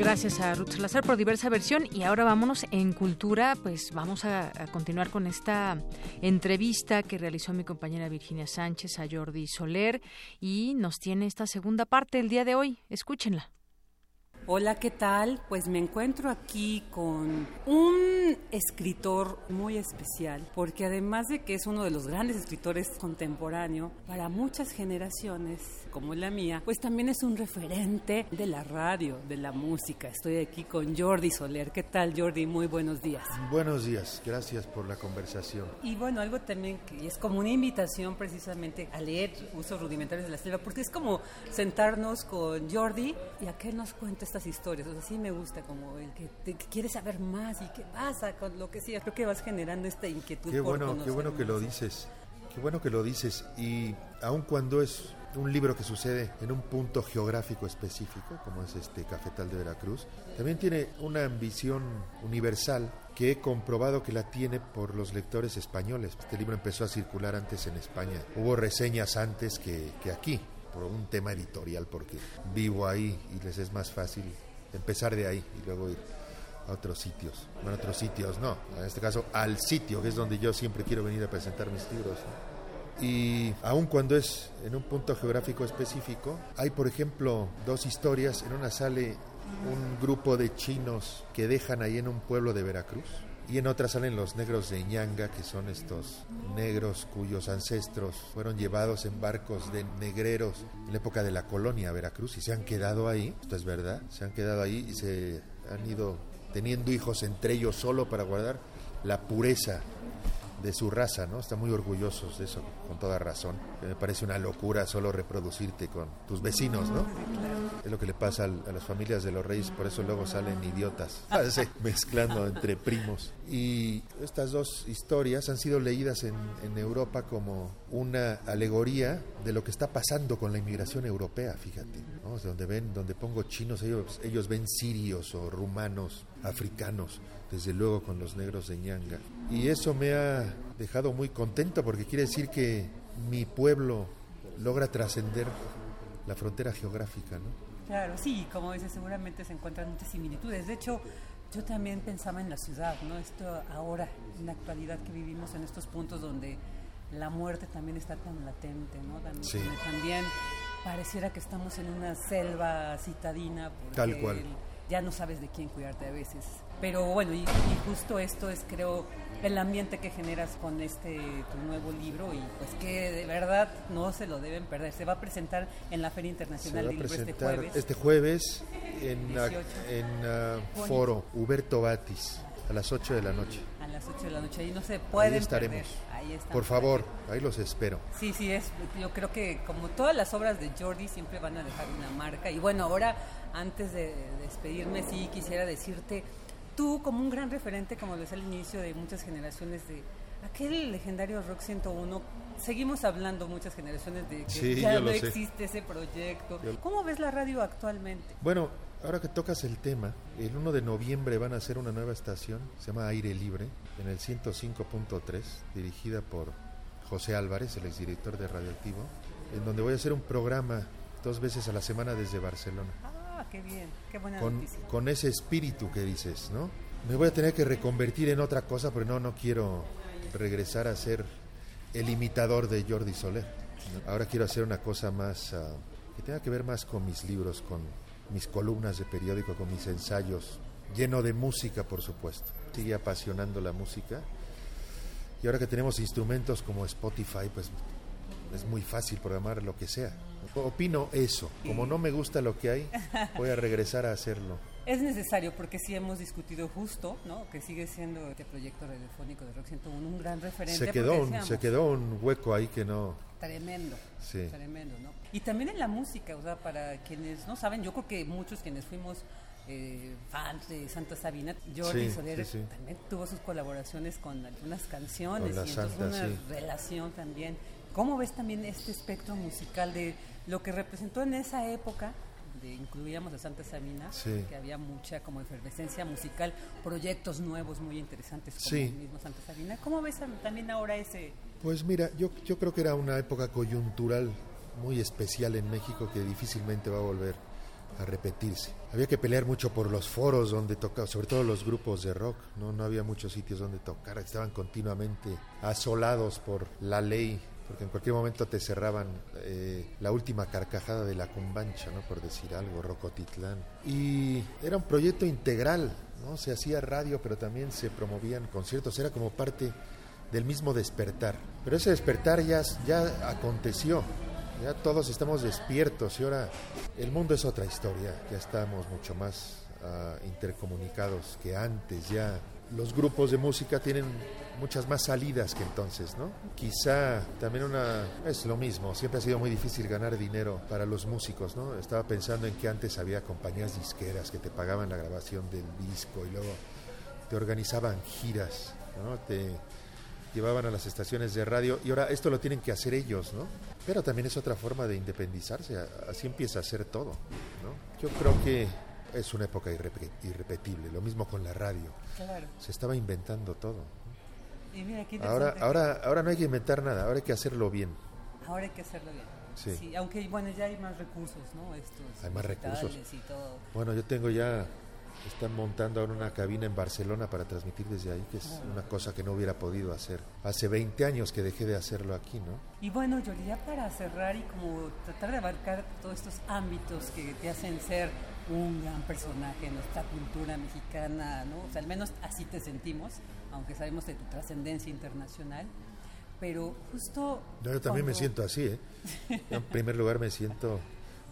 Gracias a Ruth Salazar por diversa versión y ahora vámonos en cultura, pues vamos a, continuar con esta entrevista que realizó mi compañera Virginia Sánchez a Jordi Soler y nos tiene esta segunda parte el día de hoy. Escúchenla. Hola, ¿qué tal? Pues me encuentro aquí con un escritor muy especial, porque además de que es uno de los grandes escritores contemporáneos, para muchas generaciones, como la mía, pues también es un referente de la radio, de la música. Estoy aquí con Jordi Soler. ¿Qué tal, Jordi? Muy buenos días. Buenos días, gracias por la conversación. Y bueno, algo también que es como una invitación precisamente a leer usos rudimentarios de la selva, porque es como sentarnos con Jordi y a que nos cuente esta estas historias, o sea, sí me gusta como el que, te, quiere saber más y qué pasa con lo que sea, creo que vas generando esta inquietud. Qué bueno, qué bueno que lo dices, qué bueno que lo dices y aun cuando es un libro que sucede en un punto geográfico específico, como es este Cafetal de Veracruz, también tiene una ambición universal que he comprobado que la tiene por los lectores españoles. Este libro empezó a circular antes en España. Hubo reseñas antes que, que aquí, por un tema editorial, porque vivo ahí y les es más fácil empezar de ahí y luego ir a otros sitios. Bueno, otros sitios no, en este caso al sitio, que es donde yo siempre quiero venir a presentar mis libros. Y aun cuando es en un punto geográfico específico, hay por ejemplo dos historias. En una sale un grupo de chinos que dejan ahí en un pueblo de Veracruz. Y en otra salen los negros de Ñanga, que son estos negros cuyos ancestros fueron llevados en barcos de negreros en la época de la colonia Veracruz y se han quedado ahí, esto es verdad, se han quedado ahí y se han ido teniendo hijos entre ellos solo para guardar la pureza de su raza, ¿no? Están muy orgullosos de eso, con toda razón. Me parece una locura solo reproducirte con tus vecinos, ¿no? Es lo que le pasa a las familias de los reyes, por eso luego salen idiotas, mezclando entre primos. Y estas dos historias han sido leídas en, en Europa como una alegoría de lo que está pasando con la inmigración europea, fíjate, ¿no? Donde ven, donde pongo chinos, ellos, ellos ven sirios o rumanos, africanos desde luego con los negros de Ñanga. Y eso me ha dejado muy contento porque quiere decir que mi pueblo logra trascender la frontera geográfica, ¿no? Claro, sí, como dices, seguramente se encuentran muchas similitudes. De hecho, yo también pensaba en la ciudad, ¿no? Esto ahora, en la actualidad que vivimos en estos puntos donde la muerte también está tan latente, ¿no? También, sí. también pareciera que estamos en una selva citadina. Tal cual. Ya no sabes de quién cuidarte a veces. Pero bueno, y, justo esto es creo el ambiente que generas con este tu nuevo libro y pues que de verdad no se lo deben perder. Se va a presentar en la Feria Internacional del Libro este jueves. Este jueves en, en uh, Foro Huberto Batis a las 8 de la noche. A las 8 de la noche, ahí no se pueden ahí estaremos. Ahí Por favor, ahí los espero. Sí, sí, es, yo creo que como todas las obras de Jordi siempre van a dejar una marca. Y bueno, ahora antes de despedirme sí quisiera decirte tú como un gran referente, como lo es al inicio de muchas generaciones de aquel legendario Rock 101, seguimos hablando muchas generaciones de que ya no existe ese proyecto. ¿Cómo ves la radio actualmente? Bueno, ahora que tocas el tema, el 1 de noviembre van a hacer una nueva estación, se llama Aire Libre, en el 105.3, dirigida por José Álvarez, el exdirector de Radioactivo, en donde voy a hacer un programa dos veces a la semana desde Barcelona qué bien, qué buena con, con ese espíritu que dices, ¿no? Me voy a tener que reconvertir en otra cosa, pero no, no quiero regresar a ser el imitador de Jordi Soler. Ahora quiero hacer una cosa más uh, que tenga que ver más con mis libros, con mis columnas de periódico, con mis ensayos, lleno de música, por supuesto. Sigue apasionando la música. Y ahora que tenemos instrumentos como Spotify, pues es muy fácil programar lo que sea. Opino eso. Como no me gusta lo que hay, voy a regresar a hacerlo. Es necesario porque sí hemos discutido justo, ¿no? Que sigue siendo este proyecto radiofónico de Rock 101 un gran referente. Se quedó, un, se quedó un hueco ahí que no. Tremendo. Sí. Tremendo, ¿no? Y también en la música, o sea, para quienes no saben, yo creo que muchos quienes fuimos eh, fans de Santa Sabina, Jordi Soler también tuvo sus colaboraciones con algunas canciones y entonces una relación también. ¿Cómo ves también este espectro musical de lo que representó en esa época, de incluíamos a Santa Sabina, que había mucha como efervescencia musical, proyectos nuevos muy interesantes como el mismo Santa Sabina. ¿Cómo ves también ahora ese...? Pues mira, yo, yo creo que era una época coyuntural muy especial en México que difícilmente va a volver a repetirse. Había que pelear mucho por los foros donde tocaba, sobre todo los grupos de rock, no, no había muchos sitios donde tocar, estaban continuamente asolados por la ley porque en cualquier momento te cerraban eh, la última carcajada de la Cumbancha, ¿no? por decir algo, Rocotitlán. Y era un proyecto integral, ¿no? se hacía radio, pero también se promovían conciertos, era como parte del mismo despertar. Pero ese despertar ya, ya aconteció, ya todos estamos despiertos y ahora el mundo es otra historia, ya estamos mucho más ah, intercomunicados que antes ya. Los grupos de música tienen muchas más salidas que entonces, ¿no? Quizá también una es lo mismo, siempre ha sido muy difícil ganar dinero para los músicos, ¿no? Estaba pensando en que antes había compañías disqueras que te pagaban la grabación del disco y luego te organizaban giras, ¿no? Te llevaban a las estaciones de radio y ahora esto lo tienen que hacer ellos, ¿no? Pero también es otra forma de independizarse, así empieza a ser todo, ¿no? Yo creo que es una época irrepetible, lo mismo con la radio. Se estaba inventando todo. ahora, ahora, ahora no hay que inventar nada, ahora hay que hacerlo bien. Ahora hay que hacerlo bien. Sí. aunque bueno, ya hay más recursos, ¿no? hay más recursos. Bueno, yo tengo ya están montando ahora una cabina en Barcelona para transmitir desde ahí, que es una cosa que no hubiera podido hacer. Hace 20 años que dejé de hacerlo aquí, ¿no? Y bueno, Yoli, ya para cerrar y como tratar de abarcar todos estos ámbitos que te hacen ser un gran personaje en nuestra cultura mexicana, ¿no? O sea, al menos así te sentimos, aunque sabemos de tu trascendencia internacional. Pero justo... Yo también me siento así, ¿eh? en primer lugar me siento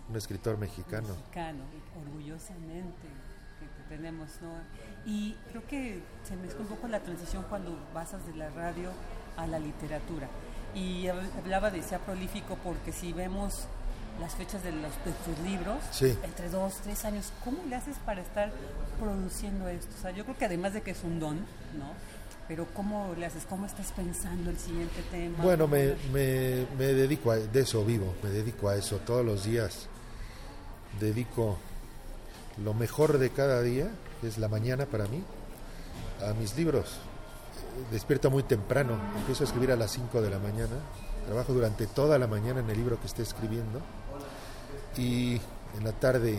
un escritor mexicano. Mexicano, orgullosamente tenemos, ¿no? Y creo que se mezcla un poco la transición cuando pasas de la radio a la literatura. Y hablaba de sea prolífico porque si vemos las fechas de, los, de tus libros, entre dos, tres años, ¿cómo le haces para estar produciendo esto? O sea, yo creo que además de que es un don, ¿no? Pero ¿cómo le haces? ¿Cómo estás pensando el siguiente tema? Bueno, me, me, me dedico a de eso vivo, me dedico a eso todos los días. Dedico lo mejor de cada día, es la mañana para mí, a mis libros. Despierto muy temprano, empiezo a escribir a las 5 de la mañana, trabajo durante toda la mañana en el libro que esté escribiendo y en la tarde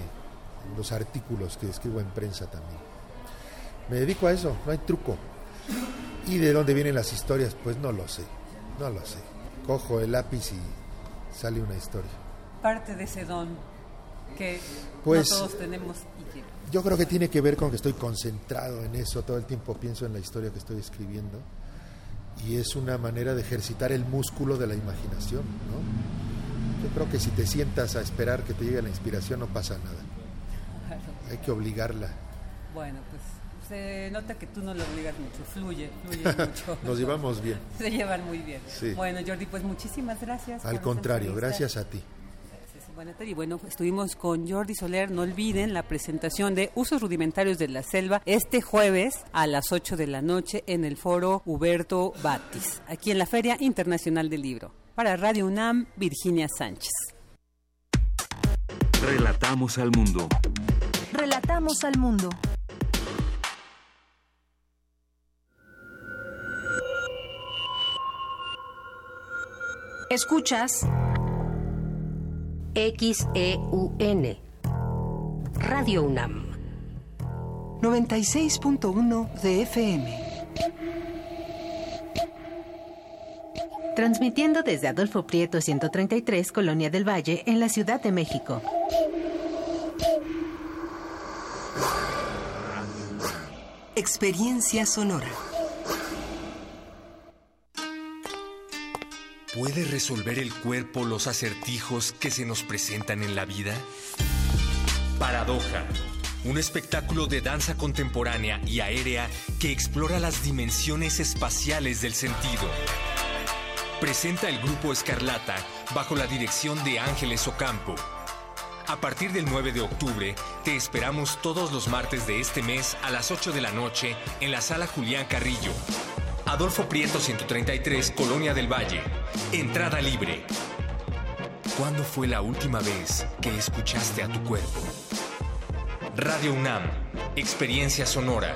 los artículos que escribo en prensa también. Me dedico a eso, no hay truco. ¿Y de dónde vienen las historias? Pues no lo sé, no lo sé. Cojo el lápiz y sale una historia. Parte de ese don que pues, todos tenemos Yo creo que tiene que ver con que estoy concentrado en eso, todo el tiempo pienso en la historia que estoy escribiendo y es una manera de ejercitar el músculo de la imaginación, ¿no? Yo creo que si te sientas a esperar que te llegue la inspiración no pasa nada. Hay que obligarla. Bueno, pues se nota que tú no lo obligas mucho, fluye, fluye mucho. Nos llevamos bien. Se llevan muy bien. Bueno, Jordi, pues muchísimas gracias. Al contrario, gracias a ti. Y bueno, estuvimos con Jordi Soler. No olviden la presentación de Usos Rudimentarios de la Selva este jueves a las 8 de la noche en el foro Huberto Batis, aquí en la Feria Internacional del Libro. Para Radio UNAM, Virginia Sánchez. Relatamos al mundo. Relatamos al mundo. Escuchas XEUN. Radio UNAM. 96.1 de FM. Transmitiendo desde Adolfo Prieto 133, Colonia del Valle, en la Ciudad de México. Experiencia sonora. ¿Puede resolver el cuerpo los acertijos que se nos presentan en la vida? Paradoja, un espectáculo de danza contemporánea y aérea que explora las dimensiones espaciales del sentido. Presenta el grupo Escarlata bajo la dirección de Ángeles Ocampo. A partir del 9 de octubre, te esperamos todos los martes de este mes a las 8 de la noche en la sala Julián Carrillo. Adolfo Prieto 133, Colonia del Valle. Entrada libre. ¿Cuándo fue la última vez que escuchaste a tu cuerpo? Radio UNAM, Experiencia Sonora.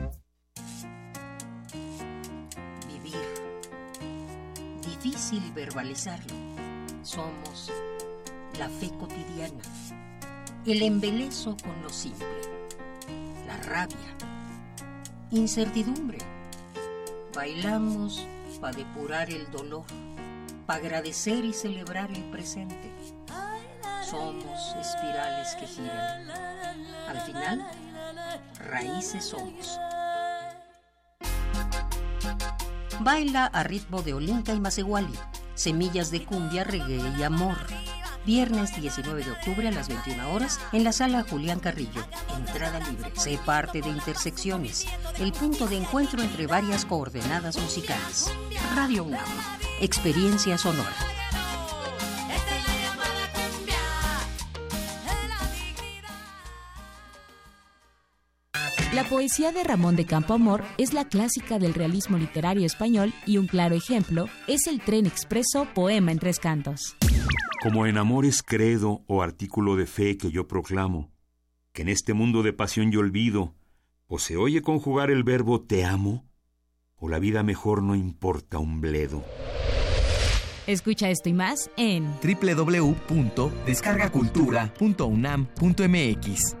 Difícil verbalizarlo. Somos la fe cotidiana, el embelezo con lo simple, la rabia, incertidumbre. Bailamos para depurar el dolor, para agradecer y celebrar el presente. Somos espirales que giran. Al final, raíces somos. Baila a ritmo de Olinka y Maseguali, semillas de cumbia, reggae y amor. Viernes 19 de octubre a las 21 horas en la sala Julián Carrillo. Entrada libre. Sé parte de Intersecciones, el punto de encuentro entre varias coordenadas musicales. Radio UNAM. Experiencia sonora. La poesía de Ramón de Campoamor es la clásica del realismo literario español y un claro ejemplo es el Tren Expreso, poema en tres cantos. Como en amores credo o artículo de fe que yo proclamo, que en este mundo de pasión y olvido, o se oye conjugar el verbo te amo, o la vida mejor no importa un bledo. Escucha esto y más en www.descargacultura.unam.mx.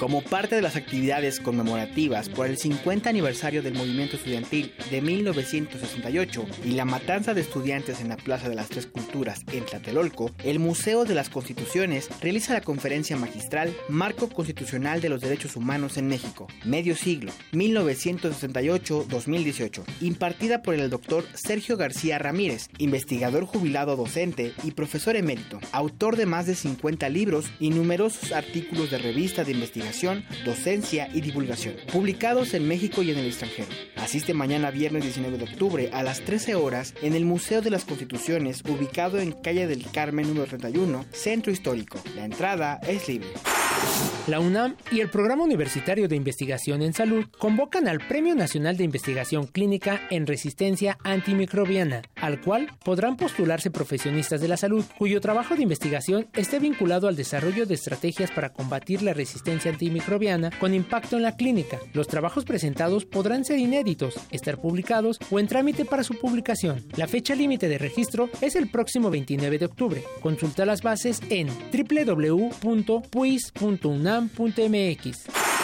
Como parte de las actividades conmemorativas por el 50 aniversario del movimiento estudiantil de 1968 y la matanza de estudiantes en la Plaza de las Tres Culturas en Tlatelolco, el Museo de las Constituciones realiza la conferencia magistral Marco Constitucional de los Derechos Humanos en México, medio siglo, 1968-2018, impartida por el doctor Sergio García Ramírez, investigador jubilado docente y profesor emérito, autor de más de 50 libros y numerosos artículos de revista de investigación docencia y divulgación, publicados en México y en el extranjero. Asiste mañana viernes 19 de octubre a las 13 horas en el Museo de las Constituciones, ubicado en calle del Carmen número 31, Centro Histórico. La entrada es libre. La UNAM y el Programa Universitario de Investigación en Salud convocan al Premio Nacional de Investigación Clínica en Resistencia Antimicrobiana, al cual podrán postularse profesionistas de la salud cuyo trabajo de investigación esté vinculado al desarrollo de estrategias para combatir la resistencia antimicrobiana con impacto en la clínica. Los trabajos presentados podrán ser inéditos, estar publicados o en trámite para su publicación. La fecha límite de registro es el próximo 29 de octubre. Consulta las bases en www.puis.unam.mx.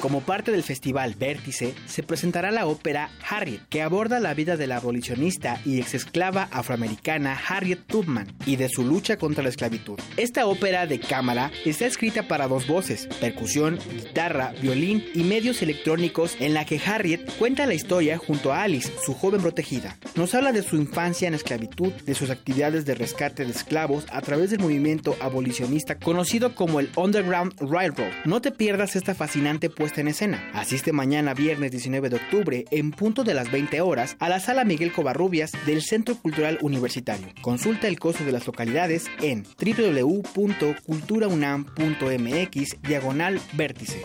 Como parte del festival Vértice, se presentará la ópera Harriet, que aborda la vida de la abolicionista y exesclava afroamericana Harriet Tubman y de su lucha contra la esclavitud. Esta ópera de cámara está escrita para dos voces, percusión, guitarra, violín y medios electrónicos en la que Harriet cuenta la historia junto a Alice, su joven protegida. Nos habla de su infancia en esclavitud, de sus actividades de rescate de esclavos a través del movimiento abolicionista conocido como el Underground Railroad. No te pierdas esta fascinante puesta en escena. Asiste mañana viernes 19 de octubre en punto de las 20 horas a la sala Miguel Covarrubias del Centro Cultural Universitario. Consulta el costo de las localidades en www.culturaunam.mx diagonal vértice.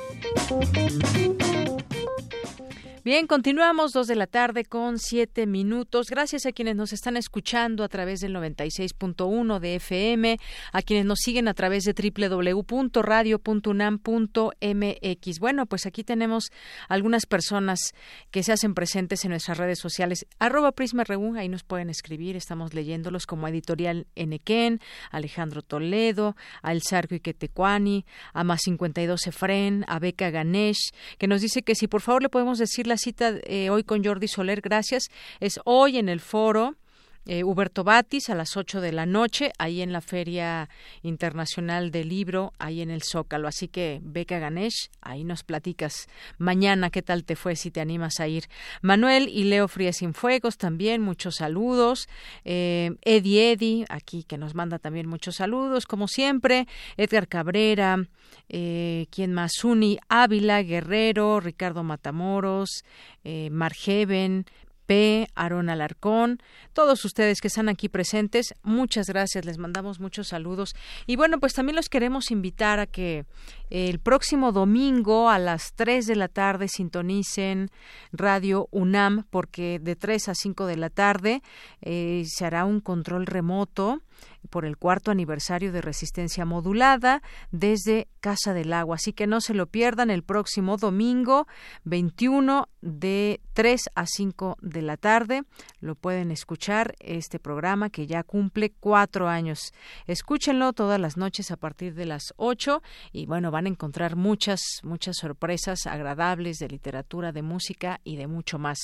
Bien, continuamos dos de la tarde con siete minutos. Gracias a quienes nos están escuchando a través del 96.1 de FM, a quienes nos siguen a través de www.radio.unam.mx. Bueno, pues aquí tenemos algunas personas que se hacen presentes en nuestras redes sociales. Arroba Prisma RU, ahí nos pueden escribir, estamos leyéndolos como editorial Enequén, Alejandro Toledo, a El Sarco Iquetecuani, a Más 52 Efren, a Beca Ganesh, que nos dice que si por favor le podemos decir la cita eh, hoy con Jordi Soler, gracias. Es hoy en el foro. Eh, Huberto Batis a las 8 de la noche, ahí en la Feria Internacional del Libro, ahí en el Zócalo. Así que, Beca Ganesh, ahí nos platicas mañana qué tal te fue si te animas a ir. Manuel y Leo Frías Fuegos también, muchos saludos. Eh, Eddie Eddie, aquí que nos manda también muchos saludos, como siempre. Edgar Cabrera, eh, ¿quién más? Uni Ávila, Guerrero, Ricardo Matamoros, eh, Margeven, P, Aarón Alarcón, todos ustedes que están aquí presentes, muchas gracias, les mandamos muchos saludos. Y bueno, pues también los queremos invitar a que el próximo domingo a las 3 de la tarde sintonicen Radio UNAM, porque de 3 a 5 de la tarde eh, se hará un control remoto por el cuarto aniversario de resistencia modulada desde Casa del Agua. Así que no se lo pierdan el próximo domingo 21 de 3 a 5 de la tarde. Lo pueden escuchar este programa que ya cumple cuatro años. Escúchenlo todas las noches a partir de las 8 y bueno, van a encontrar muchas, muchas sorpresas agradables de literatura, de música y de mucho más.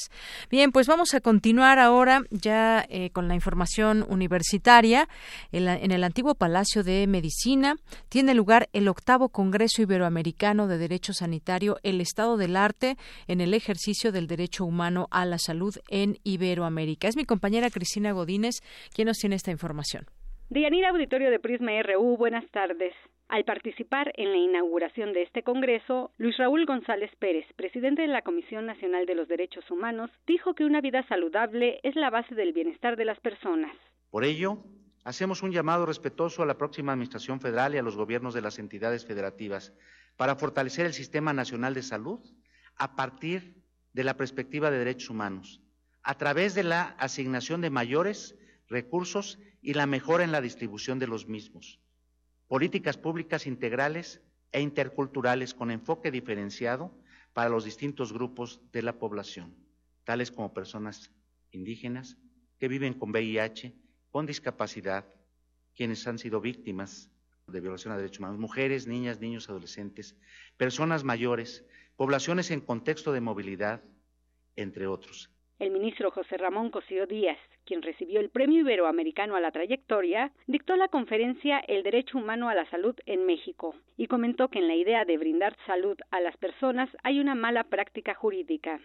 Bien, pues vamos a continuar ahora ya eh, con la información universitaria. En, el antiguo Palacio de Medicina tiene lugar el octavo Congreso Iberoamericano de Derecho Sanitario, el Estado del Arte en el ejercicio del derecho humano a la salud en Iberoamérica. Es mi compañera Cristina Godínez quien nos tiene esta información. Deyanira Auditorio de Prisma RU, buenas tardes. Al participar en la inauguración de este Congreso, Luis Raúl González Pérez, presidente de la Comisión Nacional de los Derechos Humanos, dijo que una vida saludable es la base del bienestar de las personas. Por ello, Hacemos un llamado respetuoso a la próxima Administración Federal y a los gobiernos de las entidades federativas para fortalecer el Sistema Nacional de Salud a partir de la perspectiva de derechos humanos, a través de la asignación de mayores recursos y la mejora en la distribución de los mismos. Políticas públicas integrales e interculturales con enfoque diferenciado para los distintos grupos de la población, tales como personas indígenas que viven con VIH, con discapacidad, quienes han sido víctimas de violación a derechos humanos, mujeres, niñas, niños, adolescentes, personas mayores, poblaciones en contexto de movilidad, entre otros. El ministro José Ramón Cosío Díaz, quien recibió el Premio Iberoamericano a la Trayectoria, dictó la conferencia El Derecho Humano a la Salud en México y comentó que en la idea de brindar salud a las personas hay una mala práctica jurídica.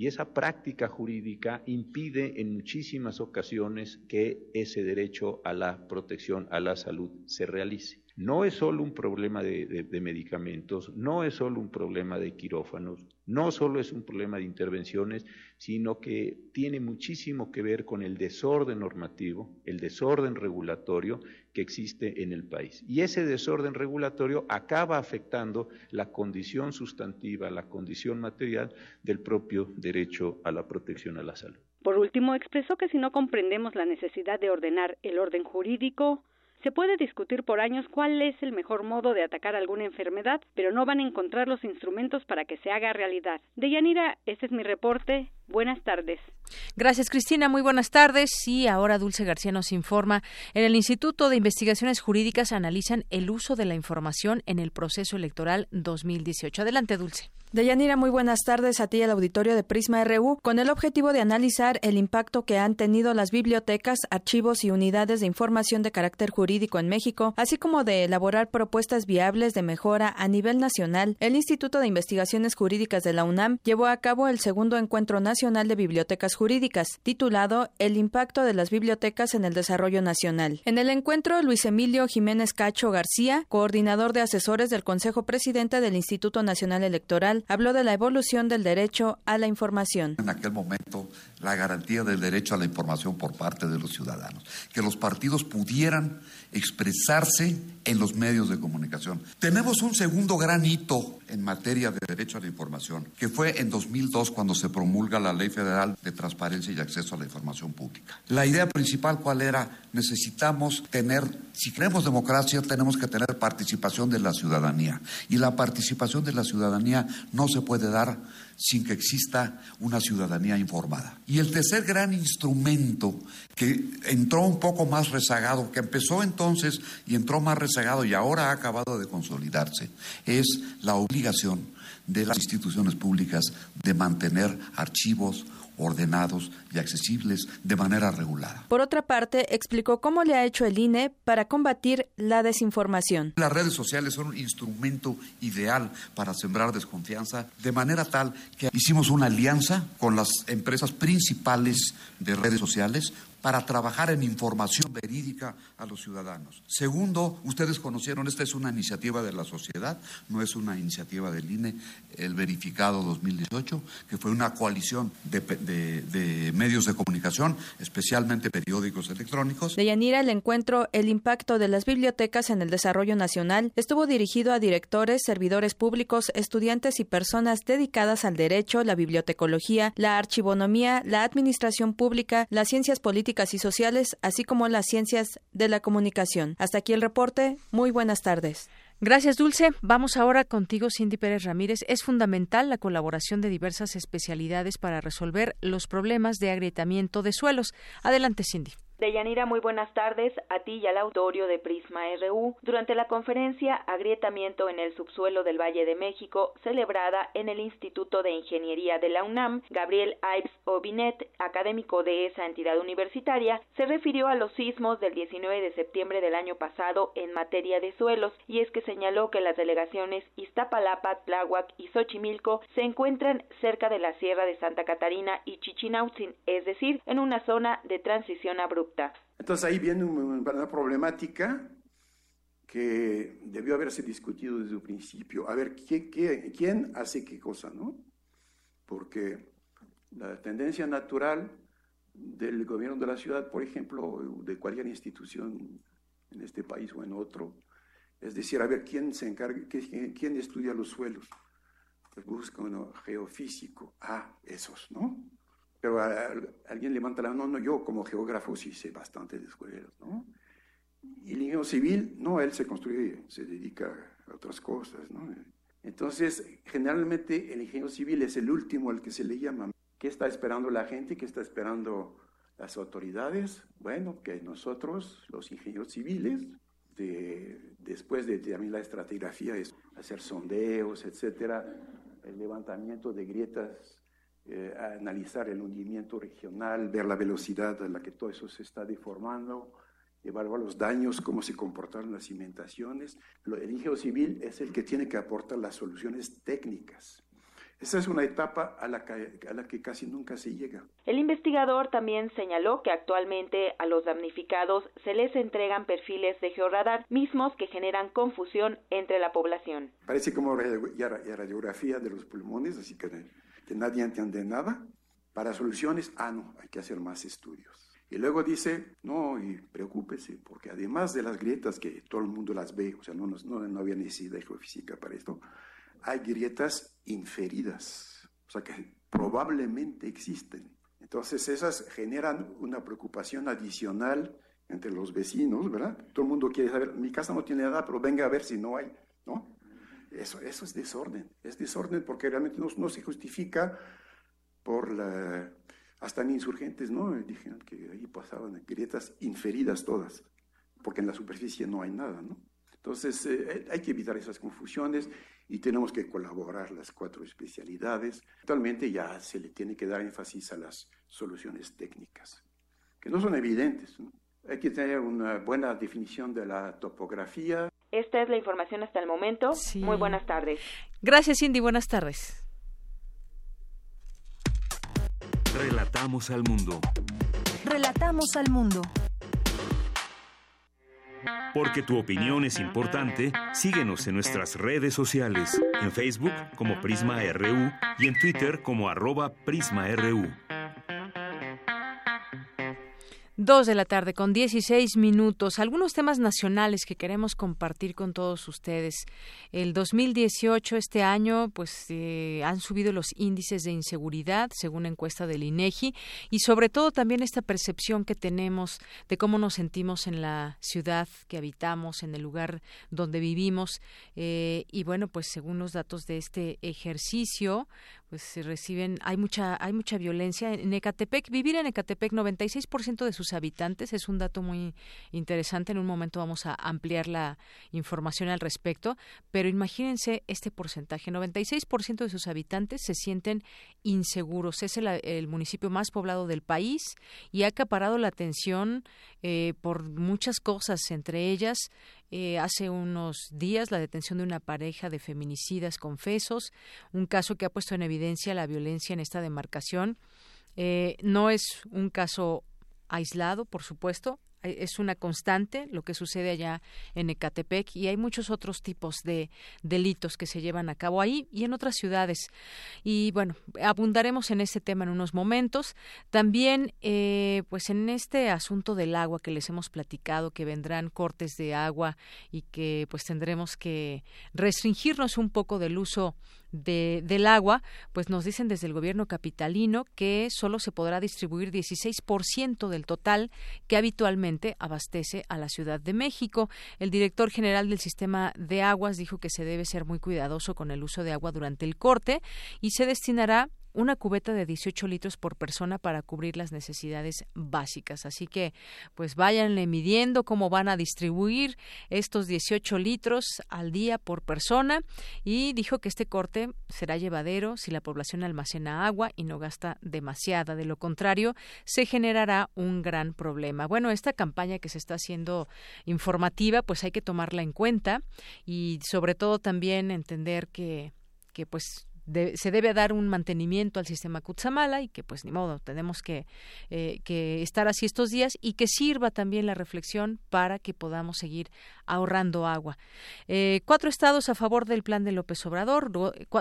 Y esa práctica jurídica impide en muchísimas ocasiones que ese derecho a la protección, a la salud, se realice. No es solo un problema de, medicamentos, no es solo un problema de quirófanos, no solo es un problema de intervenciones, sino que tiene muchísimo que ver con el desorden normativo, el desorden regulatorio que existe en el país. Y ese desorden regulatorio acaba afectando la condición sustantiva, la condición material del propio derecho a la protección a la salud. Por último, expresó que si no comprendemos la necesidad de ordenar el orden jurídico, se puede discutir por años cuál es el mejor modo de atacar alguna enfermedad, pero no van a encontrar los instrumentos para que se haga realidad. Deyanira, este es mi reporte. Buenas tardes. Gracias, Cristina. Muy buenas tardes. Y ahora Dulce García nos informa. En el Instituto de Investigaciones Jurídicas analizan el uso de la información en el proceso electoral 2018. Adelante, Dulce. Deyanira, muy buenas tardes a ti y al auditorio de Prisma RU, con el objetivo de analizar el impacto que han tenido las bibliotecas, archivos y unidades de información de carácter jurídico en México, así como de elaborar propuestas viables de mejora a nivel nacional. El Instituto de Investigaciones Jurídicas de la UNAM llevó a cabo el segundo encuentro nacional de bibliotecas jurídicas, titulado El impacto de las bibliotecas en el desarrollo nacional. En el encuentro, Luis Emilio Jiménez Cacho García, coordinador de asesores del Consejo Presidente del Instituto Nacional Electoral, habló de la evolución del derecho a la información. En aquel momento, la garantía del derecho a la información por parte de los ciudadanos, que los partidos pudieran expresarse en los medios de comunicación. Tenemos un segundo gran hito en materia de derecho a la información, que fue en 2002 cuando se promulga la Ley Federal de Transparencia y Acceso a la Información Pública. La idea principal cuál era? Necesitamos tener, si queremos democracia, tenemos que tener participación de la ciudadanía. Y la participación de la ciudadanía no se puede dar sin que exista una ciudadanía informada. Y el tercer gran instrumento que entró un poco más rezagado, que empezó entonces y entró más rezagado y ahora ha acabado de consolidarse, es la obligación de las instituciones públicas de mantener archivos, ordenados y accesibles de manera regulada. Por otra parte, explicó cómo le ha hecho el INE para combatir la desinformación. Las redes sociales son un instrumento ideal para sembrar desconfianza, de manera tal que hicimos una alianza con las empresas principales de redes sociales para trabajar en información verídica a los ciudadanos. Segundo, ustedes conocieron, esta es una iniciativa de la sociedad, no es una iniciativa del INE, el verificado 2018, que fue una coalición de, medios de comunicación, especialmente periódicos electrónicos. De Yanira, el encuentro El impacto de las bibliotecas en el desarrollo nacional estuvo dirigido a directores, servidores públicos, estudiantes y personas dedicadas al derecho, la bibliotecología, la archivonomía, la administración pública, las ciencias políticas y sociales, así como las ciencias de la comunicación. Hasta aquí el reporte. Muy buenas tardes. Gracias, Dulce. Vamos ahora contigo, Cindy Pérez Ramírez. Es fundamental la colaboración de diversas especialidades para resolver los problemas de agrietamiento de suelos. Adelante, Cindy. Deyanira, muy buenas tardes a ti y al auditorio de Prisma RU. Durante la conferencia Agrietamiento en el subsuelo del Valle de México, celebrada en el Instituto de Ingeniería de la UNAM, Gabriel Ives Obinet, académico de esa entidad universitaria, se refirió a los sismos del 19 de septiembre del año pasado en materia de suelos y es que señaló que las delegaciones Iztapalapa, Tláhuac y Xochimilco se encuentran cerca de la Sierra de Santa Catarina y Chichinautzin, es decir, en una zona de transición abrupta entonces ahí viene una problemática que debió haberse discutido desde el principio. A ver, quién hace qué cosa, no? Porque la tendencia natural del gobierno de la ciudad, por ejemplo, de cualquier institución en este país o en otro, es decir, a ver, ¿quién se encarga, quién estudia los suelos? Pues busca uno geofísico, ah, esos, ¿no? Pero alguien levanta la mano, no, yo como geógrafo sí sé bastante de suelos, ¿no? Y el ingeniero civil, no, él se construye, se dedica a otras cosas, ¿no? Entonces, generalmente el ingeniero civil es el último al que se le llama. ¿Qué está esperando la gente? ¿Qué está esperando las autoridades? Bueno, que nosotros, los ingenieros civiles, de, después de también la estratigrafía, es hacer sondeos, etcétera, el levantamiento de grietas eh, analizar el hundimiento regional, ver la velocidad a la que todo eso se está deformando, evaluar los daños, cómo se comportaron las cimentaciones. El ingeniero civil es el que tiene que aportar las soluciones técnicas. Esa es una etapa a la, que, a la que casi nunca se llega. El investigador también señaló que actualmente a los damnificados se les entregan perfiles de georradar mismos que generan confusión entre la población. Parece como radiografía de los pulmones, así que que nadie entiende nada, para soluciones, ah, no, hay que hacer más estudios. Y luego dice, no, y preocúpese, porque además de las grietas que todo el mundo las ve, o sea, no, no, no había necesidad de geofísica para esto, hay grietas inferidas, o sea, que probablemente existen. Entonces, esas generan una preocupación adicional entre los vecinos, ¿verdad? Todo el mundo quiere saber, mi casa no tiene nada, pero venga a ver si no hay. Eso, eso es desorden, es desorden porque realmente no, se justifica por la... Hasta en insurgentes, ¿no? Dijeron que ahí pasaban grietas inferidas todas, porque en la superficie no hay nada, ¿no? Entonces, eh, hay que evitar esas confusiones y tenemos que colaborar las cuatro especialidades. Actualmente ya se le tiene que dar énfasis a las soluciones técnicas, que no son evidentes. ¿no? Hay que tener una buena definición de la topografía, esta es la información hasta el momento. Muy buenas tardes. Gracias, Cindy. Buenas tardes. Relatamos al mundo. Relatamos al mundo. Porque tu opinión es importante, síguenos en nuestras redes sociales, en Facebook como Prisma RU y en Twitter como arroba PrismaRU. Dos de la tarde con 16 minutos. Algunos temas nacionales que queremos compartir con todos ustedes. El 2018, este año, pues eh, han subido los índices de inseguridad, según encuesta del INEGI, y sobre todo también esta percepción que tenemos de cómo nos sentimos en la ciudad que habitamos, en el lugar donde vivimos. Eh, y bueno, pues según los datos de este ejercicio, pues se reciben, hay mucha, hay mucha violencia en Ecatepec. Vivir en Ecatepec, 96% de sus habitantes, es un dato muy interesante. En un momento vamos a ampliar la información al respecto, pero imagínense este porcentaje, 96% de sus habitantes se sienten inseguros. Es el, municipio más poblado del país y ha acaparado la atención eh, por muchas cosas, entre ellas eh, hace unos días la detención de una pareja de feminicidas confesos, un caso que ha puesto en evidencia la violencia en esta demarcación. Eh, no es un caso aislado, por supuesto, es una constante lo que sucede allá en Ecatepec y hay muchos otros tipos de delitos que se llevan a cabo ahí y en otras ciudades. Y bueno, abundaremos en este tema en unos momentos. También, eh, pues en este asunto del agua que les hemos platicado, que vendrán cortes de agua y que pues tendremos que restringirnos un poco del uso de, del agua, pues nos dicen desde el gobierno capitalino que solo se podrá distribuir 16% del total que habitualmente abastece a la Ciudad de México. El director general del sistema de aguas dijo que se debe ser muy cuidadoso con el uso de agua durante el corte y se destinará una cubeta de 18 litros por persona para cubrir las necesidades básicas. Así que, pues váyanle midiendo cómo van a distribuir estos 18 litros al día por persona y dijo que este corte será llevadero si la población almacena agua y no gasta demasiada. De lo contrario, se generará un gran problema. Bueno, esta campaña que se está haciendo informativa, pues hay que tomarla en cuenta y sobre todo también entender que que pues se debe dar un mantenimiento al sistema Kutsamala y que pues ni modo, tenemos que, eh, que estar así estos días y que sirva también la reflexión para que podamos seguir ahorrando agua. Eh, cuatro estados a favor del plan de López Obrador,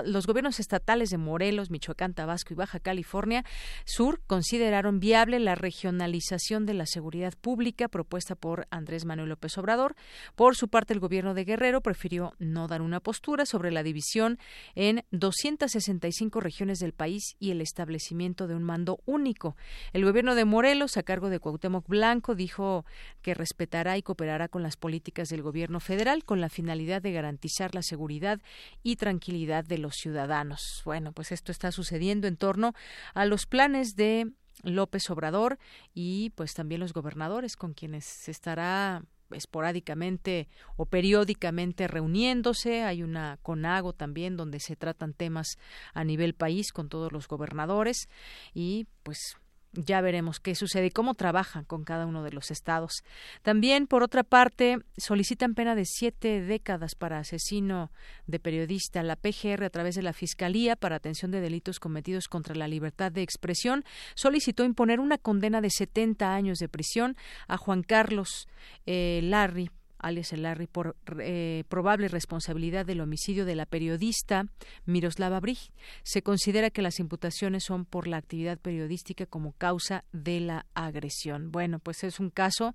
los gobiernos estatales de Morelos, Michoacán, Tabasco y Baja California Sur consideraron viable la regionalización de la seguridad pública propuesta por Andrés Manuel López Obrador. Por su parte, el gobierno de Guerrero prefirió no dar una postura sobre la división en 200 265 regiones del país y el establecimiento de un mando único. El gobierno de Morelos, a cargo de Cuauhtémoc Blanco, dijo que respetará y cooperará con las políticas del gobierno federal con la finalidad de garantizar la seguridad y tranquilidad de los ciudadanos. Bueno, pues esto está sucediendo en torno a los planes de López Obrador y pues también los gobernadores con quienes se estará esporádicamente o periódicamente reuniéndose. Hay una CONAGO también donde se tratan temas a nivel país con todos los gobernadores y pues ya veremos qué sucede y cómo trabajan con cada uno de los estados. También, por otra parte, solicitan pena de siete décadas para asesino de periodista. La PGR, a través de la Fiscalía para Atención de Delitos Cometidos contra la Libertad de Expresión, solicitó imponer una condena de 70 años de prisión a Juan Carlos eh, Larry alias el por eh, probable responsabilidad del homicidio de la periodista Miroslava Brig. Se considera que las imputaciones son por la actividad periodística como causa de la agresión. Bueno, pues es un caso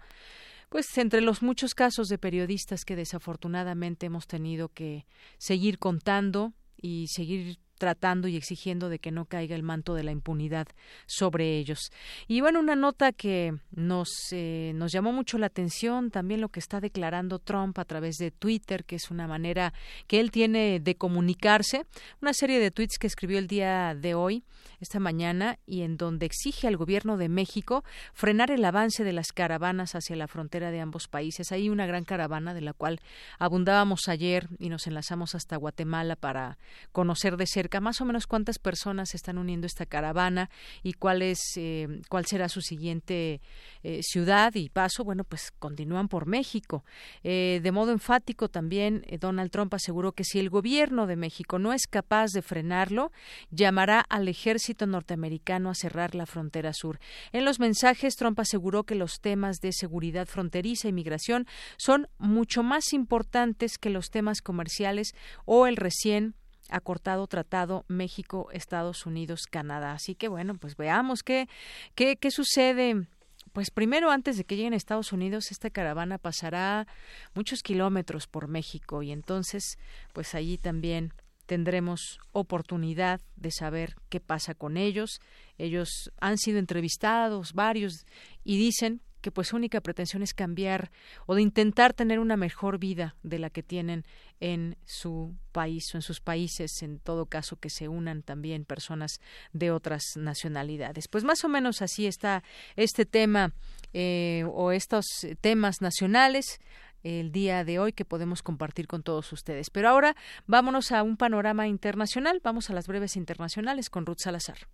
pues entre los muchos casos de periodistas que desafortunadamente hemos tenido que seguir contando y seguir tratando y exigiendo de que no caiga el manto de la impunidad sobre ellos. Y bueno, una nota que nos, eh, nos llamó mucho la atención, también lo que está declarando Trump a través de Twitter, que es una manera que él tiene de comunicarse, una serie de tweets que escribió el día de hoy, esta mañana, y en donde exige al gobierno de México frenar el avance de las caravanas hacia la frontera de ambos países. Hay una gran caravana de la cual abundábamos ayer y nos enlazamos hasta Guatemala para conocer de cerca más o menos cuántas personas están uniendo esta caravana y cuál es eh, cuál será su siguiente eh, ciudad y paso. Bueno, pues continúan por México. Eh, de modo enfático también Donald Trump aseguró que si el gobierno de México no es capaz de frenarlo, llamará al ejército norteamericano a cerrar la frontera sur. En los mensajes Trump aseguró que los temas de seguridad fronteriza y migración son mucho más importantes que los temas comerciales o el recién acortado tratado México, Estados Unidos, Canadá. Así que bueno, pues veamos qué, qué, qué sucede pues primero antes de que lleguen a Estados Unidos esta caravana pasará muchos kilómetros por México y entonces pues allí también tendremos oportunidad de saber qué pasa con ellos. Ellos han sido entrevistados varios y dicen que pues su única pretensión es cambiar o de intentar tener una mejor vida de la que tienen en su país o en sus países, en todo caso que se unan también personas de otras nacionalidades. Pues más o menos así está este tema eh, o estos temas nacionales el día de hoy que podemos compartir con todos ustedes. Pero ahora vámonos a un panorama internacional. Vamos a las breves internacionales con Ruth Salazar.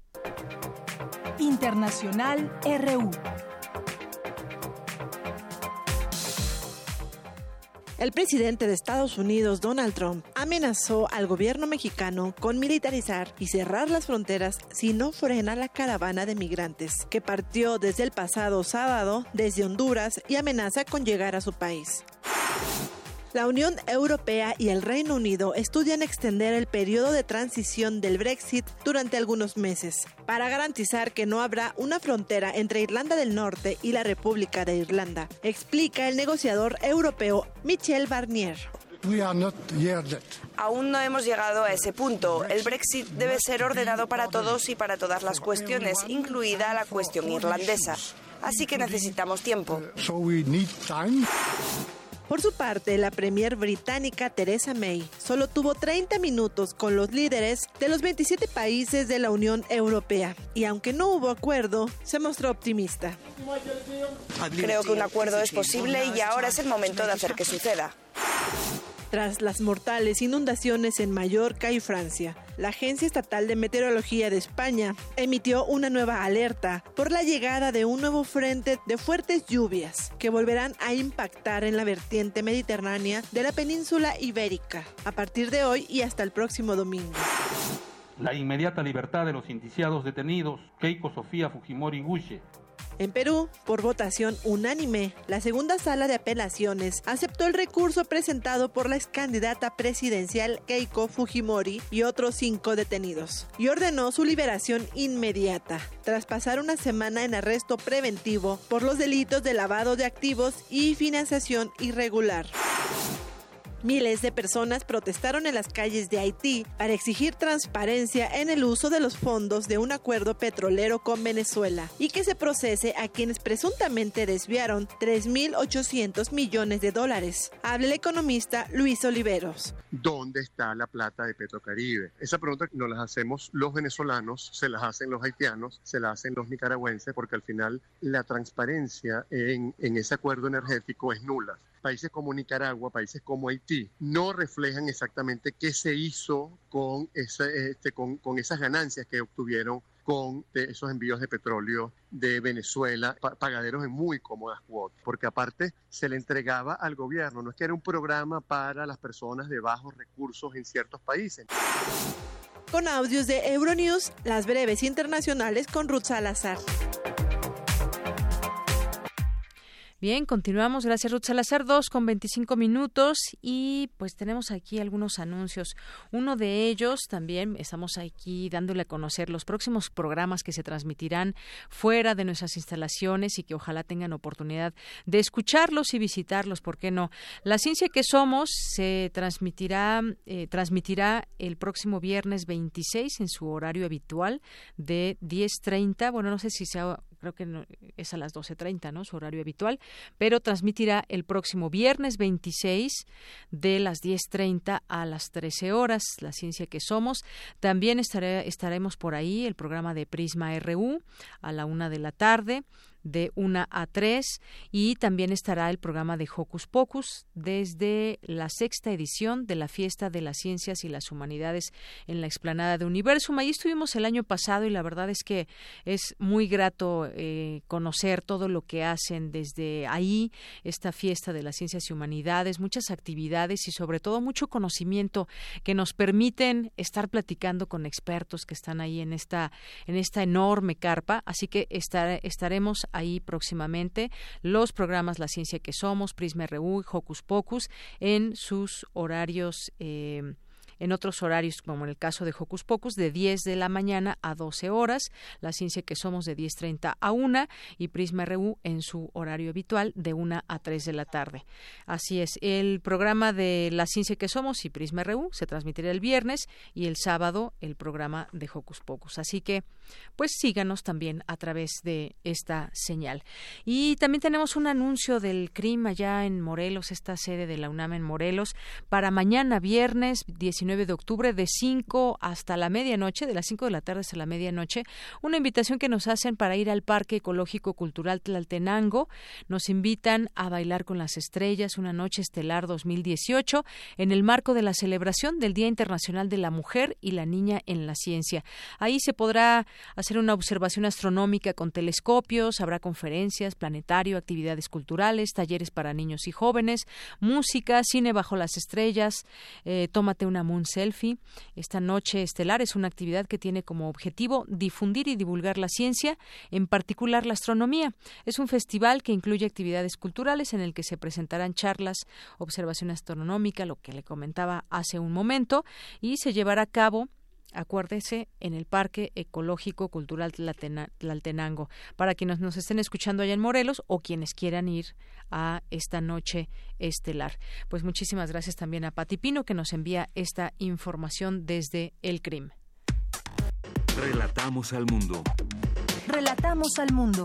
Internacional RU. El presidente de Estados Unidos, Donald Trump, amenazó al gobierno mexicano con militarizar y cerrar las fronteras si no frena la caravana de migrantes que partió desde el pasado sábado desde Honduras y amenaza con llegar a su país. La Unión Europea y el Reino Unido estudian extender el periodo de transición del Brexit durante algunos meses, para garantizar que no habrá una frontera entre Irlanda del Norte y la República de Irlanda, explica el negociador europeo Michel Barnier. Aún no hemos llegado a ese punto. El Brexit debe ser ordenado para todos y para todas las cuestiones, incluida la cuestión irlandesa. Así que necesitamos tiempo. Por su parte, la premier británica Theresa May solo tuvo 30 minutos con los líderes de los 27 países de la Unión Europea y aunque no hubo acuerdo, se mostró optimista. Creo que un acuerdo es posible y ahora es el momento de hacer que suceda. Tras las mortales inundaciones en Mallorca y Francia, la Agencia Estatal de Meteorología de España emitió una nueva alerta por la llegada de un nuevo frente de fuertes lluvias que volverán a impactar en la vertiente mediterránea de la península ibérica a partir de hoy y hasta el próximo domingo. La inmediata libertad de los indiciados detenidos, Keiko Sofía Fujimori Guche, en Perú, por votación unánime, la segunda sala de apelaciones aceptó el recurso presentado por la ex candidata presidencial Keiko Fujimori y otros cinco detenidos, y ordenó su liberación inmediata, tras pasar una semana en arresto preventivo por los delitos de lavado de activos y financiación irregular. Miles de personas protestaron en las calles de Haití para exigir transparencia en el uso de los fondos de un acuerdo petrolero con Venezuela y que se procese a quienes presuntamente desviaron 3.800 millones de dólares. Habla el economista Luis Oliveros. ¿Dónde está la plata de Petrocaribe? Esa pregunta no las hacemos los venezolanos, se las hacen los haitianos, se las hacen los nicaragüenses, porque al final la transparencia en, en ese acuerdo energético es nula países como Nicaragua, países como Haití, no reflejan exactamente qué se hizo con, este, con, con esas ganancias que obtuvieron con esos envíos de petróleo de Venezuela, pagaderos en muy cómodas cuotas, porque aparte se le entregaba al gobierno, no es que era un programa para las personas de bajos recursos en ciertos países. Con audios de Euronews, las breves internacionales con Ruth Salazar. Bien, continuamos. Gracias, Ruth Salazar. Dos con 25 minutos y pues tenemos aquí algunos anuncios. Uno de ellos también estamos aquí dándole a conocer los próximos programas que se transmitirán fuera de nuestras instalaciones y que ojalá tengan oportunidad de escucharlos y visitarlos. ¿Por qué no? La ciencia que somos se transmitirá, eh, transmitirá el próximo viernes 26 en su horario habitual de 10.30. Bueno, no sé si sea creo que es a las 12.30, ¿no? Su horario habitual, pero transmitirá el próximo viernes 26 de las 10.30 a las 13 horas, La Ciencia que Somos. También estaremos por ahí el programa de Prisma RU a la una de la tarde de 1 a 3 y también estará el programa de Hocus Pocus desde la sexta edición de la Fiesta de las Ciencias y las Humanidades en la explanada de Universum. Ahí estuvimos el año pasado y la verdad es que es muy grato eh, conocer todo lo que hacen desde ahí, esta Fiesta de las Ciencias y Humanidades, muchas actividades y sobre todo mucho conocimiento que nos permiten estar platicando con expertos que están ahí en esta, en esta enorme carpa. Así que estar, estaremos ahí próximamente los programas La Ciencia que Somos, Prisma RU y Hocus Pocus en sus horarios. Eh, en otros horarios, como en el caso de Hocus Pocus, de 10 de la mañana a 12 horas, la ciencia que somos de 10.30 a 1 y Prisma RU en su horario habitual de 1 a 3 de la tarde. Así es, el programa de la ciencia que somos y Prisma RU se transmitirá el viernes y el sábado el programa de Hocus Pocus. Así que, pues síganos también a través de esta señal. Y también tenemos un anuncio del CRIM allá en Morelos, esta sede de la UNAM en Morelos, para mañana viernes 19 19 de octubre de 5 hasta la medianoche, de las 5 de la tarde hasta la medianoche, una invitación que nos hacen para ir al Parque Ecológico Cultural Tlaltenango. Nos invitan a bailar con las estrellas, una noche estelar 2018, en el marco de la celebración del Día Internacional de la Mujer y la Niña en la Ciencia. Ahí se podrá hacer una observación astronómica con telescopios, habrá conferencias, planetario, actividades culturales, talleres para niños y jóvenes, música, cine bajo las estrellas, eh, tómate una selfie. Esta noche estelar es una actividad que tiene como objetivo difundir y divulgar la ciencia, en particular la astronomía. Es un festival que incluye actividades culturales en el que se presentarán charlas, observación astronómica, lo que le comentaba hace un momento, y se llevará a cabo acuérdese, en el Parque Ecológico Cultural Tlaltenango, para quienes nos estén escuchando allá en Morelos o quienes quieran ir a esta noche estelar. Pues muchísimas gracias también a Pati Pino que nos envía esta información desde el CRIM. Relatamos al mundo. Relatamos al mundo.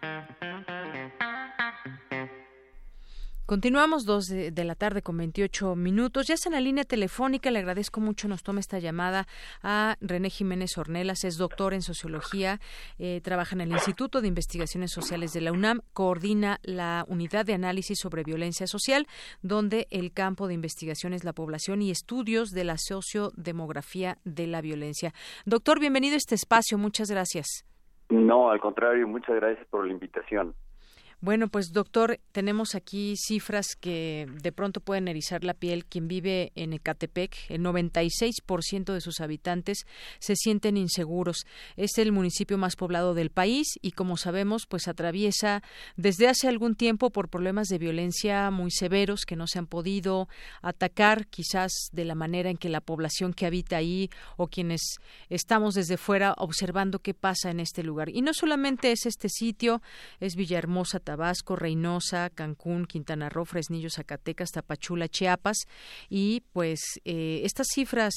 Continuamos dos de, la tarde con 28 minutos. Ya está en la línea telefónica. Le agradezco mucho. Nos toma esta llamada a René Jiménez Ornelas. Es doctor en sociología. Eh, trabaja en el Instituto de Investigaciones Sociales de la UNAM. Coordina la unidad de análisis sobre violencia social, donde el campo de investigación es la población y estudios de la sociodemografía de la violencia. Doctor, bienvenido a este espacio. Muchas gracias. No, al contrario. Muchas gracias por la invitación. Bueno, pues doctor, tenemos aquí cifras que de pronto pueden erizar la piel. Quien vive en Ecatepec, el 96% de sus habitantes se sienten inseguros. Es el municipio más poblado del país y, como sabemos, pues atraviesa desde hace algún tiempo por problemas de violencia muy severos que no se han podido atacar, quizás de la manera en que la población que habita ahí o quienes estamos desde fuera observando qué pasa en este lugar. Y no solamente es este sitio, es Villahermosa Tabasco, Reynosa, Cancún, Quintana Roo, Fresnillo, Zacatecas, Tapachula, Chiapas y pues eh, estas cifras,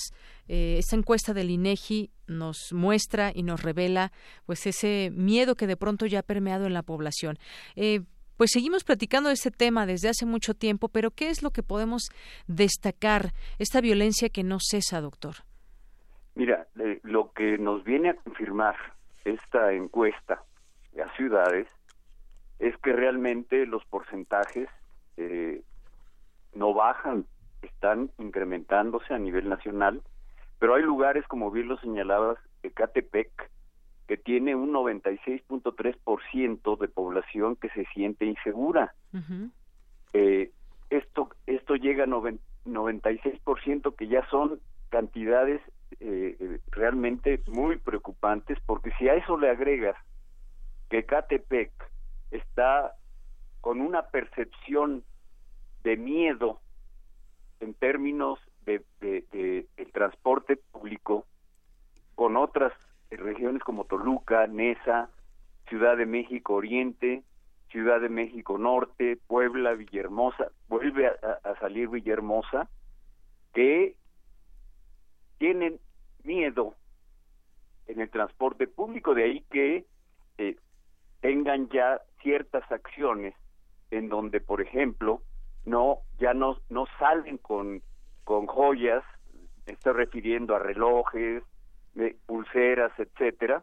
eh, esta encuesta del INEGI nos muestra y nos revela pues ese miedo que de pronto ya ha permeado en la población. Eh, pues seguimos platicando de este tema desde hace mucho tiempo, pero ¿qué es lo que podemos destacar? Esta violencia que no cesa, doctor. Mira, lo que nos viene a confirmar esta encuesta a ciudades es que realmente los porcentajes eh, no bajan, están incrementándose a nivel nacional, pero hay lugares, como bien lo señalabas, Ecatepec, que tiene un 96.3% de población que se siente insegura. eh, esto, esto llega a 96% que ya son cantidades eh, eh, realmente muy preocupantes, porque si a eso le agregas que Ecatepec está con una percepción de miedo en términos de, el transporte público con otras regiones como Toluca, Nesa, Ciudad de México Oriente, Ciudad de México Norte, Puebla, Villahermosa, vuelve a, salir Villahermosa, que tienen miedo en el transporte público, de ahí que eh, tengan ya ciertas acciones en donde, por ejemplo, no ya no, no salen con, con joyas, estoy refiriendo a relojes, pulseras, etcétera.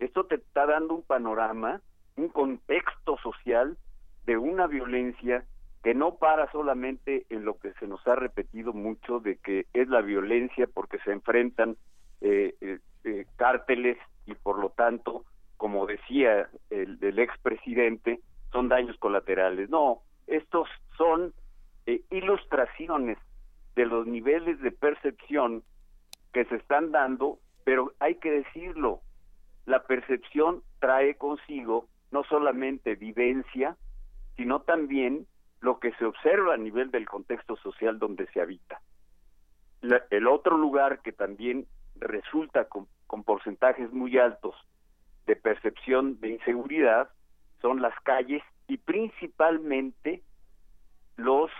Esto te está dando un panorama, un contexto social de una violencia que no para solamente en lo que se nos ha repetido mucho de que es la violencia porque se enfrentan eh, eh, eh cárteles y por lo tanto como decía el, el expresidente, son daños colaterales. No, estos son eh, ilustraciones de los niveles de percepción que se están dando, pero hay que decirlo, la percepción trae consigo no solamente vivencia, sino también lo que se observa a nivel del contexto social donde se habita. el otro lugar que también resulta con porcentajes muy altos de percepción de inseguridad son las calles y principalmente los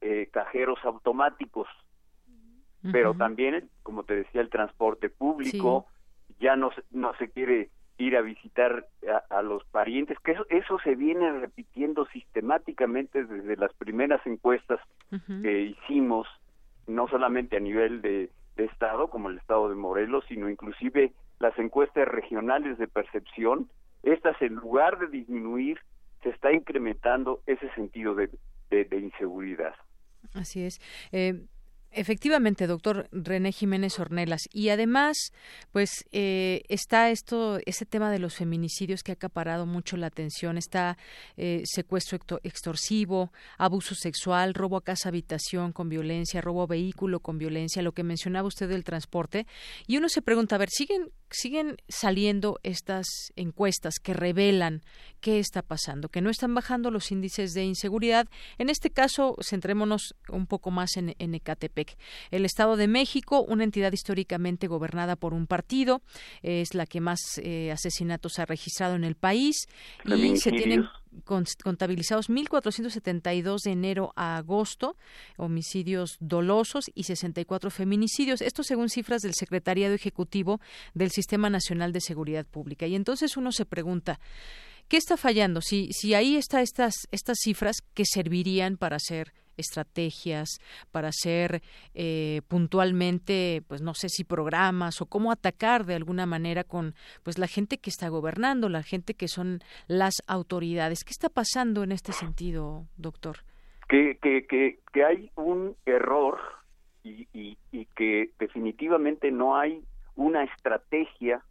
eh, cajeros automáticos, pero también, como te decía, el transporte público, ya no, no se quiere ir a visitar a, los parientes, que eso, eso, se viene repitiendo sistemáticamente desde las primeras encuestas que hicimos, no solamente a nivel de, de Estado, como el Estado de Morelos, sino inclusive las encuestas regionales de percepción, estas en lugar de disminuir, se está incrementando ese sentido de, de, inseguridad. Así es. Eh, Efectivamente, doctor René Jiménez Ornelas. Y además, pues eh, está esto, ese tema de los feminicidios que ha acaparado mucho la atención. Está eh, secuestro extorsivo, abuso sexual, robo a casa habitación con violencia, robo a vehículo con violencia, lo que mencionaba usted del transporte. Y uno se pregunta, a ver, ¿siguen siguen saliendo estas encuestas que revelan qué está pasando, que no están bajando los índices de inseguridad. En este caso, centrémonos un poco más en, Ecatepec. El Estado de México, una entidad históricamente gobernada por un partido, es la que más eh, asesinatos ha registrado en el país y se tienen contabilizados 1.472 de enero a agosto, homicidios dolosos y 64 feminicidios. Esto según cifras del Secretariado Ejecutivo del Sistema Nacional de Seguridad Pública. Y entonces uno se pregunta, ¿qué está fallando? Si, si ahí están estas, estas cifras que servirían para hacer estrategias para hacer eh, puntualmente, pues no sé si programas o cómo atacar de alguna manera con pues la gente que está gobernando, la gente que son las autoridades. ¿Qué está pasando en este sentido, doctor? Que, que, que, hay un error y, y, y que definitivamente no hay una estrategia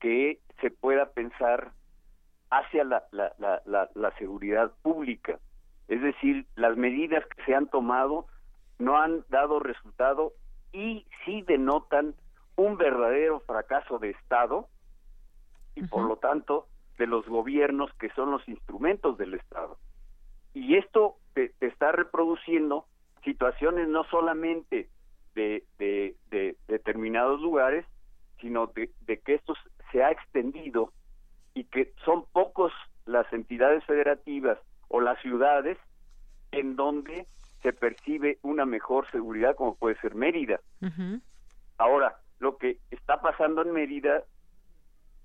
que se pueda pensar hacia la, la, la, la seguridad pública. Es decir, las medidas que se han tomado no han dado resultado y sí denotan un verdadero fracaso de Estado y por lo tanto de los gobiernos que son los instrumentos del Estado. Y esto te, está reproduciendo situaciones no solamente de, de, de determinados lugares, sino de, de, que esto se ha extendido y que son pocos las entidades federativas o las ciudades en donde se percibe una mejor seguridad como puede ser Mérida. Ahora, lo que está pasando en Mérida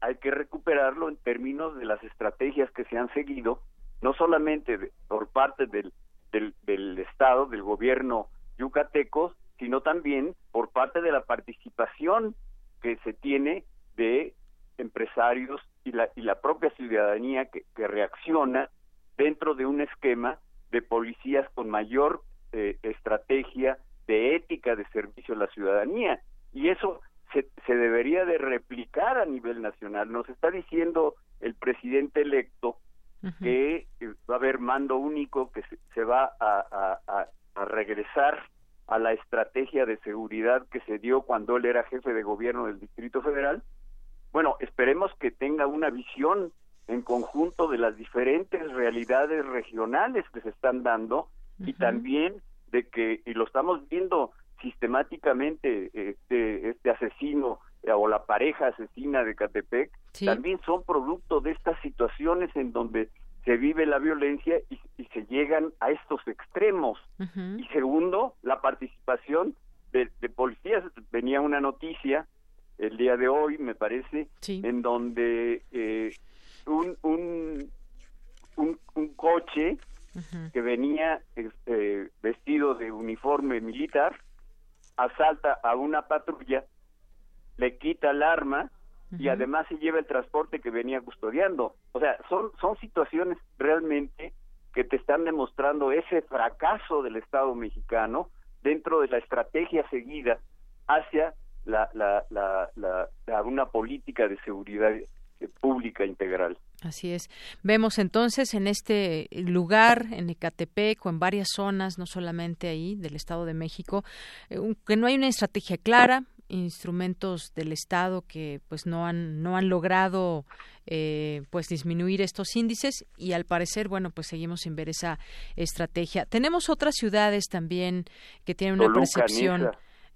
hay que recuperarlo en términos de las estrategias que se han seguido, no solamente por parte del, del, del Estado, del gobierno yucateco, sino también por parte de la participación que se tiene de empresarios y la, y la propia ciudadanía que, que reacciona dentro de un esquema de policías con mayor eh, estrategia de ética de servicio a la ciudadanía y eso se, se, debería de replicar a nivel nacional. Nos está diciendo el presidente electo que va a haber mando único, que se, va a, a, a, regresar a la estrategia de seguridad que se dio cuando él era jefe de gobierno del Distrito Federal. Bueno, esperemos que tenga una visión en conjunto de las diferentes realidades regionales que se están dando y también de que, y lo estamos viendo sistemáticamente, este, este asesino eh, o la pareja asesina de Catepec, también son producto de estas situaciones en donde se vive la violencia y, se llegan a estos extremos. Y segundo, la participación de, policías. Venía una noticia el día de hoy, me parece, en donde eh, un, un, un, coche que venía este, vestido de uniforme militar, asalta a una patrulla, le quita el arma y además se lleva el transporte que venía custodiando. O sea, son, son situaciones realmente que te están demostrando ese fracaso del Estado mexicano dentro de la estrategia seguida hacia la, la, la, la una política de seguridad pública integral. Así es. Vemos entonces en este lugar, en Ecatepec o en varias zonas, no solamente ahí del Estado de México, eh, que no hay una estrategia clara, instrumentos del Estado que pues no han no han logrado eh, pues disminuir estos índices y al parecer bueno pues seguimos sin ver esa estrategia. Tenemos otras ciudades también que tienen una percepción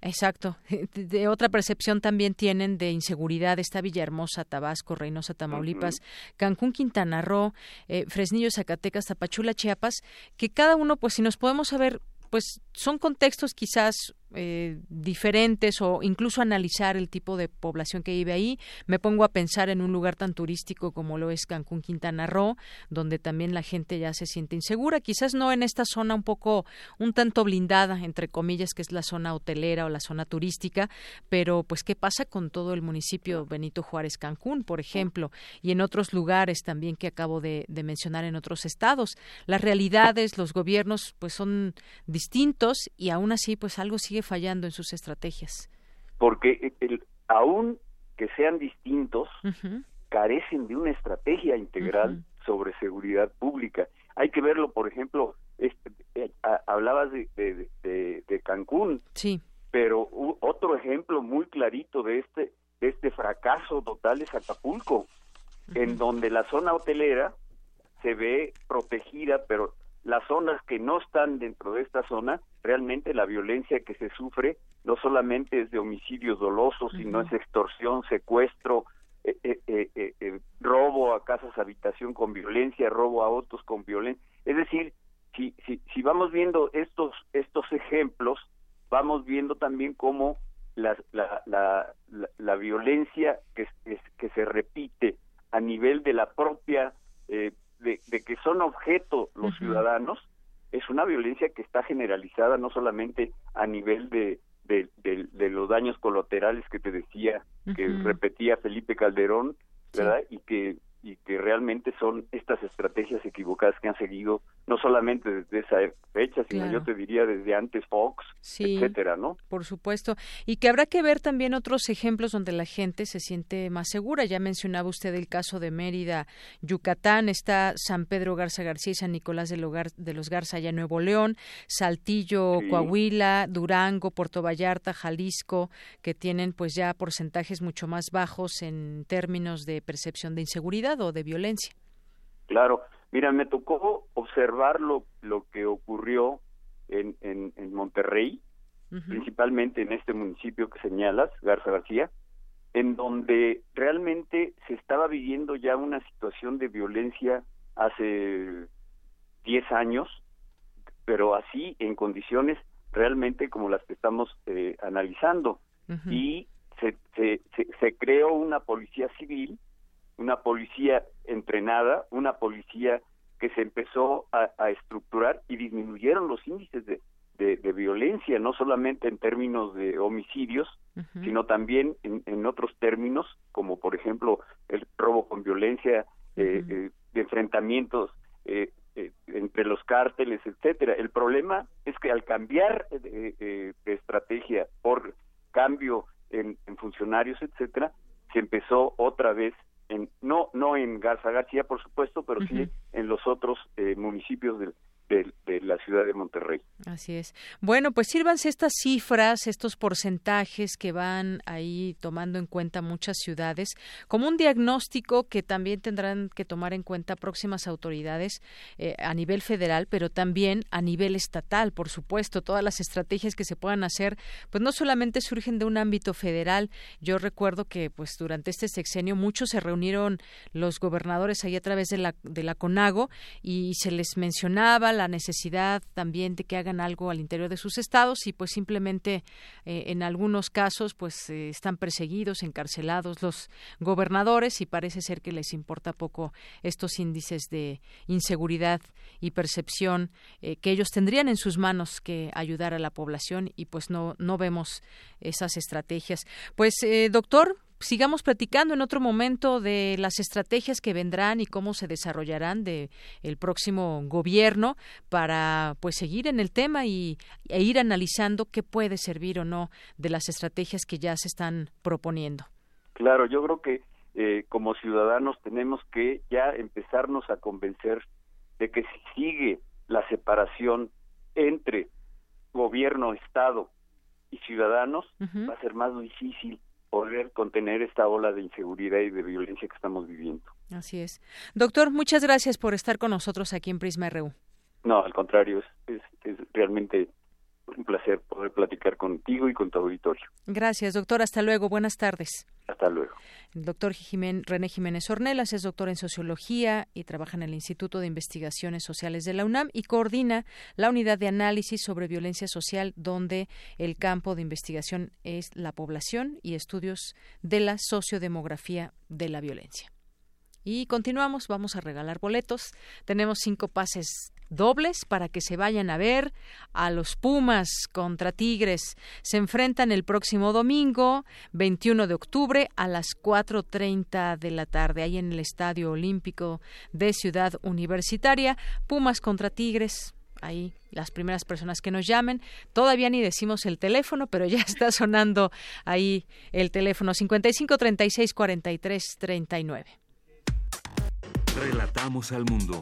Exacto. De otra percepción también tienen de inseguridad esta Villahermosa, Tabasco, Reynosa, Tamaulipas, Cancún, Quintana Roo, eh, Fresnillo, Zacatecas, Tapachula, Chiapas, que cada uno, pues si nos podemos saber, pues son contextos quizás eh, diferentes o incluso analizar el tipo de población que vive ahí. Me pongo a pensar en un lugar tan turístico como lo es Cancún, Quintana Roo, donde también la gente ya se siente insegura. Quizás no en esta zona un poco, un tanto blindada, entre comillas, que es la zona hotelera o la zona turística, pero pues qué pasa con todo el municipio Benito Juárez, Cancún, por ejemplo, y en otros lugares también que acabo de, de mencionar en otros estados. Las realidades, los gobiernos, pues son distintos y aún así, pues algo sigue fallando en sus estrategias. Porque el, aún que sean distintos, carecen de una estrategia integral sobre seguridad pública. Hay que verlo, por ejemplo, este, eh, hablabas de, de, Cancún, sí. pero otro ejemplo muy clarito de este, de este fracaso total es Acapulco, en donde la zona hotelera se ve protegida, pero las zonas que no están dentro de esta zona, realmente la violencia que se sufre no solamente es de homicidios dolosos, sino es extorsión, secuestro, eh, eh, eh, robo a casas habitación con violencia, robo a autos con violencia. Es decir, si, si, si vamos viendo estos, estos ejemplos, vamos viendo también cómo la, la, la, la, violencia que, que, se repite a nivel de la propia eh, de, que son objeto los ciudadanos es una violencia que está generalizada no solamente a nivel de, de, los daños colaterales que te decía, que repetía Felipe Calderón, ¿verdad? Y que y que realmente son estas estrategias equivocadas que han seguido no solamente desde esa fecha, sino yo te diría desde antes Fox, etcétera, ¿no? Por supuesto, y que habrá que ver también otros ejemplos donde la gente se siente más segura. Ya mencionaba usted el caso de Mérida, Yucatán, está San Pedro Garza García y San Nicolás de, de los Garza allá en Nuevo León, Saltillo, Coahuila, Durango, Puerto Vallarta, Jalisco, que tienen pues ya porcentajes mucho más bajos en términos de percepción de inseguridad o de violencia. Claro, mira, me tocó observar lo, lo que ocurrió en, en, Monterrey, principalmente en este municipio que señalas, Garza García, en donde realmente se estaba viviendo ya una situación de violencia hace 10 años, pero así en condiciones realmente como las que estamos eh, analizando. Y se, se, se, creó una policía civil una policía entrenada, una policía que se empezó a, estructurar y disminuyeron los índices de, de, violencia, no solamente en términos de homicidios, sino también en, otros términos, como por ejemplo el robo con violencia, eh, eh, de enfrentamientos eh, entre los cárteles, etcétera. El problema es que al cambiar de, estrategia por cambio en, en funcionarios, etcétera, se empezó otra vez no no en Garza García por supuesto pero sí en los otros eh, municipios del, de, la ciudad de Monterrey. Así es. Bueno, pues sírvanse estas cifras, estos porcentajes que van ahí tomando en cuenta muchas ciudades, como un diagnóstico que también tendrán que tomar en cuenta próximas autoridades eh, a nivel federal, pero también a nivel estatal, por supuesto. Todas las estrategias que se puedan hacer, pues no solamente surgen de un ámbito federal. Yo recuerdo que, pues durante este sexenio, muchos se reunieron los gobernadores ahí a través de la, de la CONAGO y se les mencionaba la necesidad también de que hagan algo al interior de sus estados y pues simplemente eh, en algunos casos pues eh, están perseguidos, encarcelados los gobernadores y parece ser que les importa poco estos índices de inseguridad y percepción eh, que ellos tendrían en sus manos que ayudar a la población y pues no no vemos esas estrategias. Pues doctor, sigamos platicando en otro momento de las estrategias que vendrán y cómo se desarrollarán de el próximo gobierno para pues seguir en el tema y e ir analizando qué puede servir o no de las estrategias que ya se están proponiendo. Claro, yo creo que eh, como ciudadanos tenemos que ya empezarnos a convencer de que si sigue la separación entre gobierno, Estado y ciudadanos, va a ser más difícil poder contener esta ola de inseguridad y de violencia que estamos viviendo. Así es. Doctor, muchas gracias por estar con nosotros aquí en Prisma RU. No, al contrario, es, es, realmente un placer poder platicar contigo y con tu auditorio. Gracias, doctor. Hasta luego. Buenas tardes. Hasta luego. El doctor René Jiménez Ornelas es doctor en sociología y trabaja en el Instituto de Investigaciones Sociales de la UNAM y coordina la unidad de análisis sobre violencia social, donde el campo de investigación es la población y estudios de la sociodemografía de la violencia. Y continuamos, vamos a regalar boletos. Tenemos cinco pases dobles para que se vayan a ver a los Pumas contra Tigres. Se enfrentan el próximo domingo, 21 de octubre, a las 4.30 de la tarde, ahí en el Estadio Olímpico de Ciudad Universitaria. Pumas contra Tigres. Ahí las primeras personas que nos llamen. Todavía ni decimos el teléfono, pero ya está sonando ahí el teléfono 55 36 43 39. Relatamos al mundo.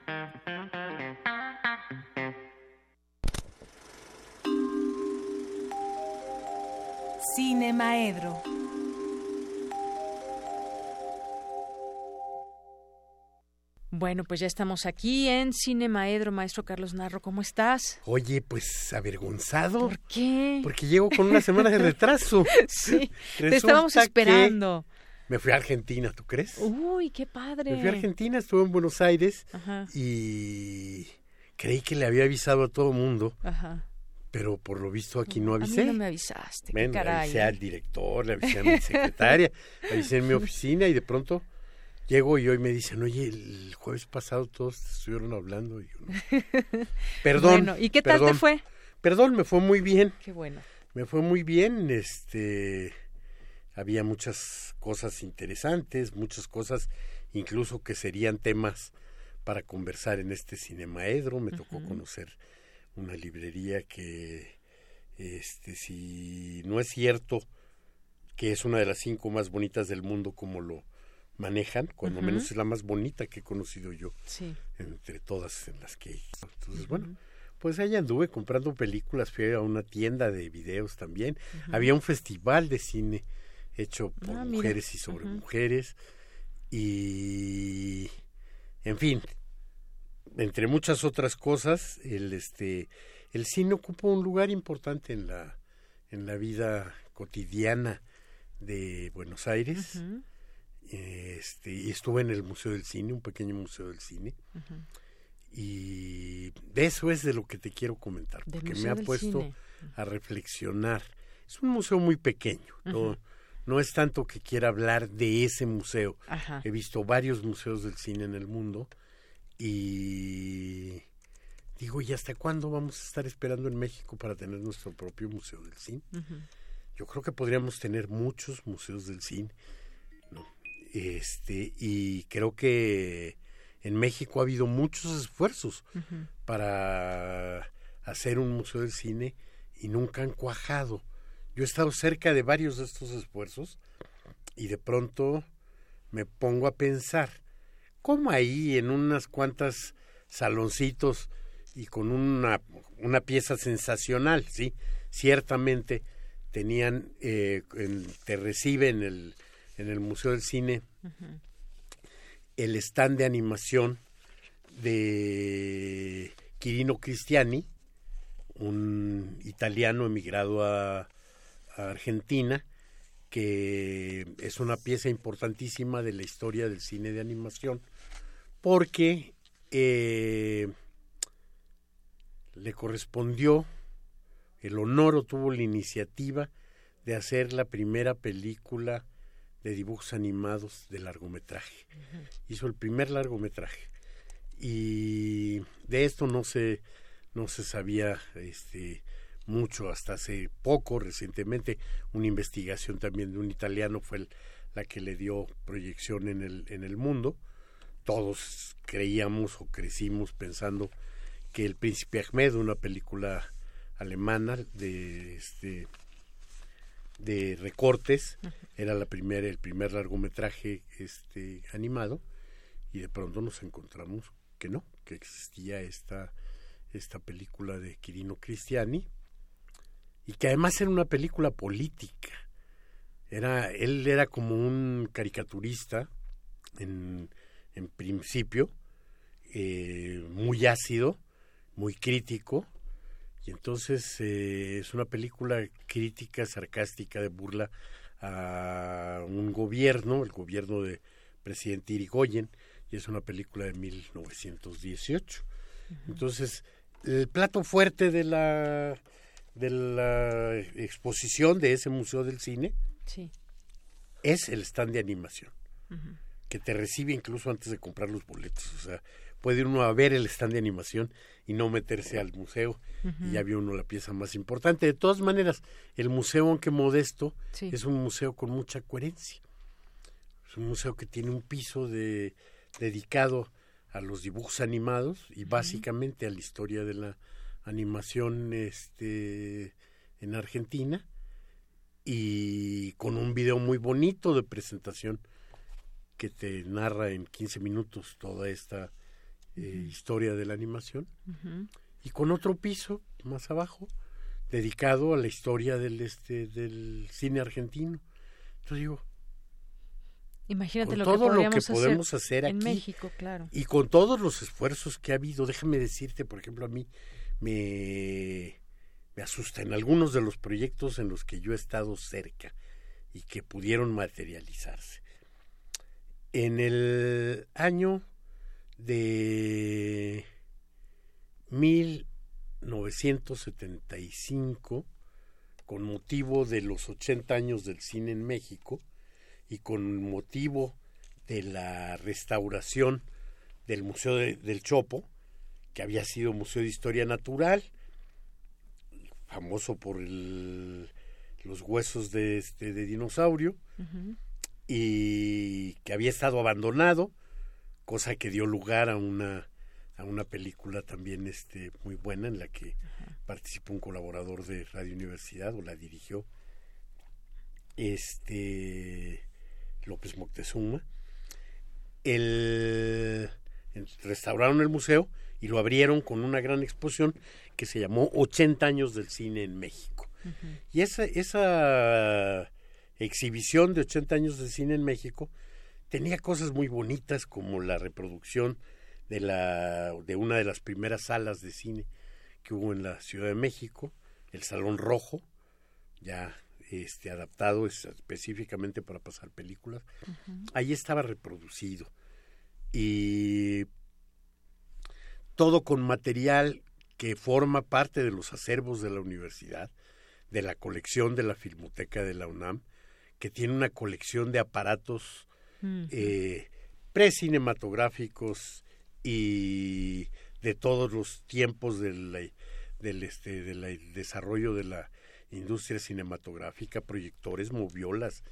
Maedro. Bueno, pues ya estamos aquí en Cine Maedro, maestro Carlos Narro, ¿cómo estás? Oye, pues avergonzado. ¿Por qué? Porque llego con una semana de retraso. sí, te estábamos esperando. Me fui a Argentina, ¿tú crees? Uy, qué padre. Me fui a Argentina, estuve en Buenos Aires y creí que le había avisado a todo el mundo. Ajá pero por lo visto aquí no avisé. A mí no me avisaste. Bueno, caray. le avisé al director, le avisé a mi secretaria, le avisé en mi oficina y de pronto llego y hoy me dicen, oye, el jueves pasado todos estuvieron hablando. Y yo, no. Perdón. Bueno, ¿y qué tal te fue? Perdón, me fue muy bien. Qué bueno. Me fue muy bien, este, había muchas cosas interesantes, muchas cosas incluso que serían temas para conversar en este cinemaedro, me tocó conocer una librería que, este, si no es cierto que es una de las cinco más bonitas del mundo como lo manejan, cuando menos es la más bonita que he conocido yo, entre todas en las que Entonces, bueno, pues allá anduve comprando películas, fui a una tienda de videos también, había un festival de cine hecho por Ah, mujeres y sobre mujeres, y en fin, entre muchas otras cosas, el este el cine ocupa un lugar importante en la en la vida cotidiana de Buenos Aires. Este, y estuve en el Museo del Cine, un pequeño museo del cine. Y de eso es de lo que te quiero comentar, porque me ha puesto Cine. a reflexionar. Es un museo muy pequeño, no, no es tanto que quiera hablar de ese museo. Ajá. He visto varios museos del cine en el mundo y digo, ¿y hasta cuándo vamos a estar esperando en México para tener nuestro propio museo del cine? Yo creo que podríamos tener muchos museos del cine, ¿no? Este, y creo que en México ha habido muchos esfuerzos para hacer un museo del cine y nunca han cuajado. Yo he estado cerca de varios de estos esfuerzos y de pronto me pongo a pensar, ¿cómo ahí en unas cuantas saloncitos y con una, una pieza sensacional, sí, ciertamente tenían, eh, en- te recibe en el, en el Museo del Cine el stand de animación de Quirino Cristiani, un italiano emigrado a, a Argentina, que es una pieza importantísima de la historia del cine de animación, porque eh, le correspondió, el honor o tuvo la iniciativa de hacer la primera película de dibujos animados de largometraje. Hizo el primer largometraje. Y de esto no se, no se sabía este, mucho hasta hace poco, recientemente. Una investigación también de un italiano fue el- la que le dio proyección en el, en el mundo. Todos creíamos o crecimos pensando que El Príncipe Ahmed, una película alemana de este de recortes, era la primera, el primer largometraje este animado y de pronto nos encontramos que no, que existía esta, esta película de Quirino Cristiani y que además era una película política. Era, él era como un caricaturista en, en principio, eh, muy ácido, muy crítico, y entonces eh, es una película crítica, sarcástica, de burla a un gobierno, el gobierno de presidente Irigoyen, y es una película de 1918. Entonces, el plato fuerte de la, de la exposición de ese Museo del Cine es el stand de animación, que te recibe incluso antes de comprar los boletos. O sea, puede uno a ver el stand de animación y no meterse al museo y ya vio uno la pieza más importante. De todas maneras, el museo, aunque modesto, es un museo con mucha coherencia. Es un museo que tiene un piso de, dedicado a los dibujos animados y básicamente a la historia de la animación este, en Argentina y con un video muy bonito de presentación que te narra en 15 minutos toda esta eh, historia de la animación. Y con otro piso más abajo dedicado a la historia del este del cine argentino. Entonces digo Imagínate con lo todo que lo que podemos hacer, en aquí México, claro. y con todos los esfuerzos que ha habido déjame decirte por ejemplo a mí me me asusta en algunos de los proyectos en los que yo he estado cerca y que pudieron materializarse en el año de 1975, con motivo de los 80 años del cine en México y con motivo de la restauración del Museo de- del Chopo, que había sido Museo de Historia Natural, famoso por los huesos de, este, de dinosaurio, y que había estado abandonado, cosa que dio lugar a una a una película también este muy buena en la que participó un colaborador de Radio Universidad o la dirigió este López Moctezuma. El restauraron el museo y lo abrieron con una gran exposición que se llamó 80 años del cine en México. Y esa, esa exhibición de 80 años de cine en México tenía cosas muy bonitas como la reproducción de, la, de una de las primeras salas de cine que hubo en la Ciudad de México, el Salón Rojo, ya este, adaptado es- específicamente para pasar películas. Ahí estaba reproducido. Y todo con material que forma parte de los acervos de la universidad, de la colección de la Filmoteca de la UNAM, que tiene una colección de aparatos eh, precinematográficos y de todos los tiempos del, del, este, del desarrollo de la industria cinematográfica, proyectores, moviolas.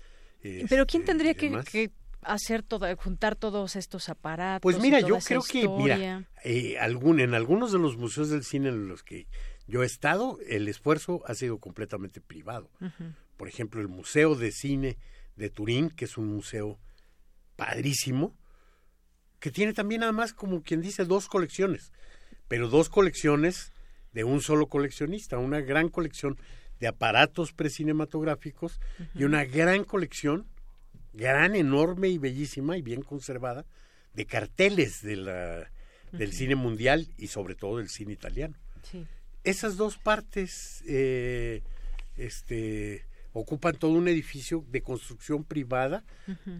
Pero ¿quién este, tendría que, hacer todo, juntar todos estos aparatos? Pues mira, toda yo creo que, mira, eh, algún, en algunos de los museos del cine en los que yo he estado, el esfuerzo ha sido completamente privado. Ujú. Por ejemplo, el Museo de Cine de Turín, que es un museo padrísimo, que tiene también además, como quien dice, dos colecciones, pero dos colecciones de un solo coleccionista, una gran colección de aparatos precinematográficos y una gran colección, gran, enorme y bellísima y bien conservada, de carteles de la, del cine mundial y sobre todo del cine italiano. Sí. Esas dos partes eh, este, ocupan todo un edificio de construcción privada,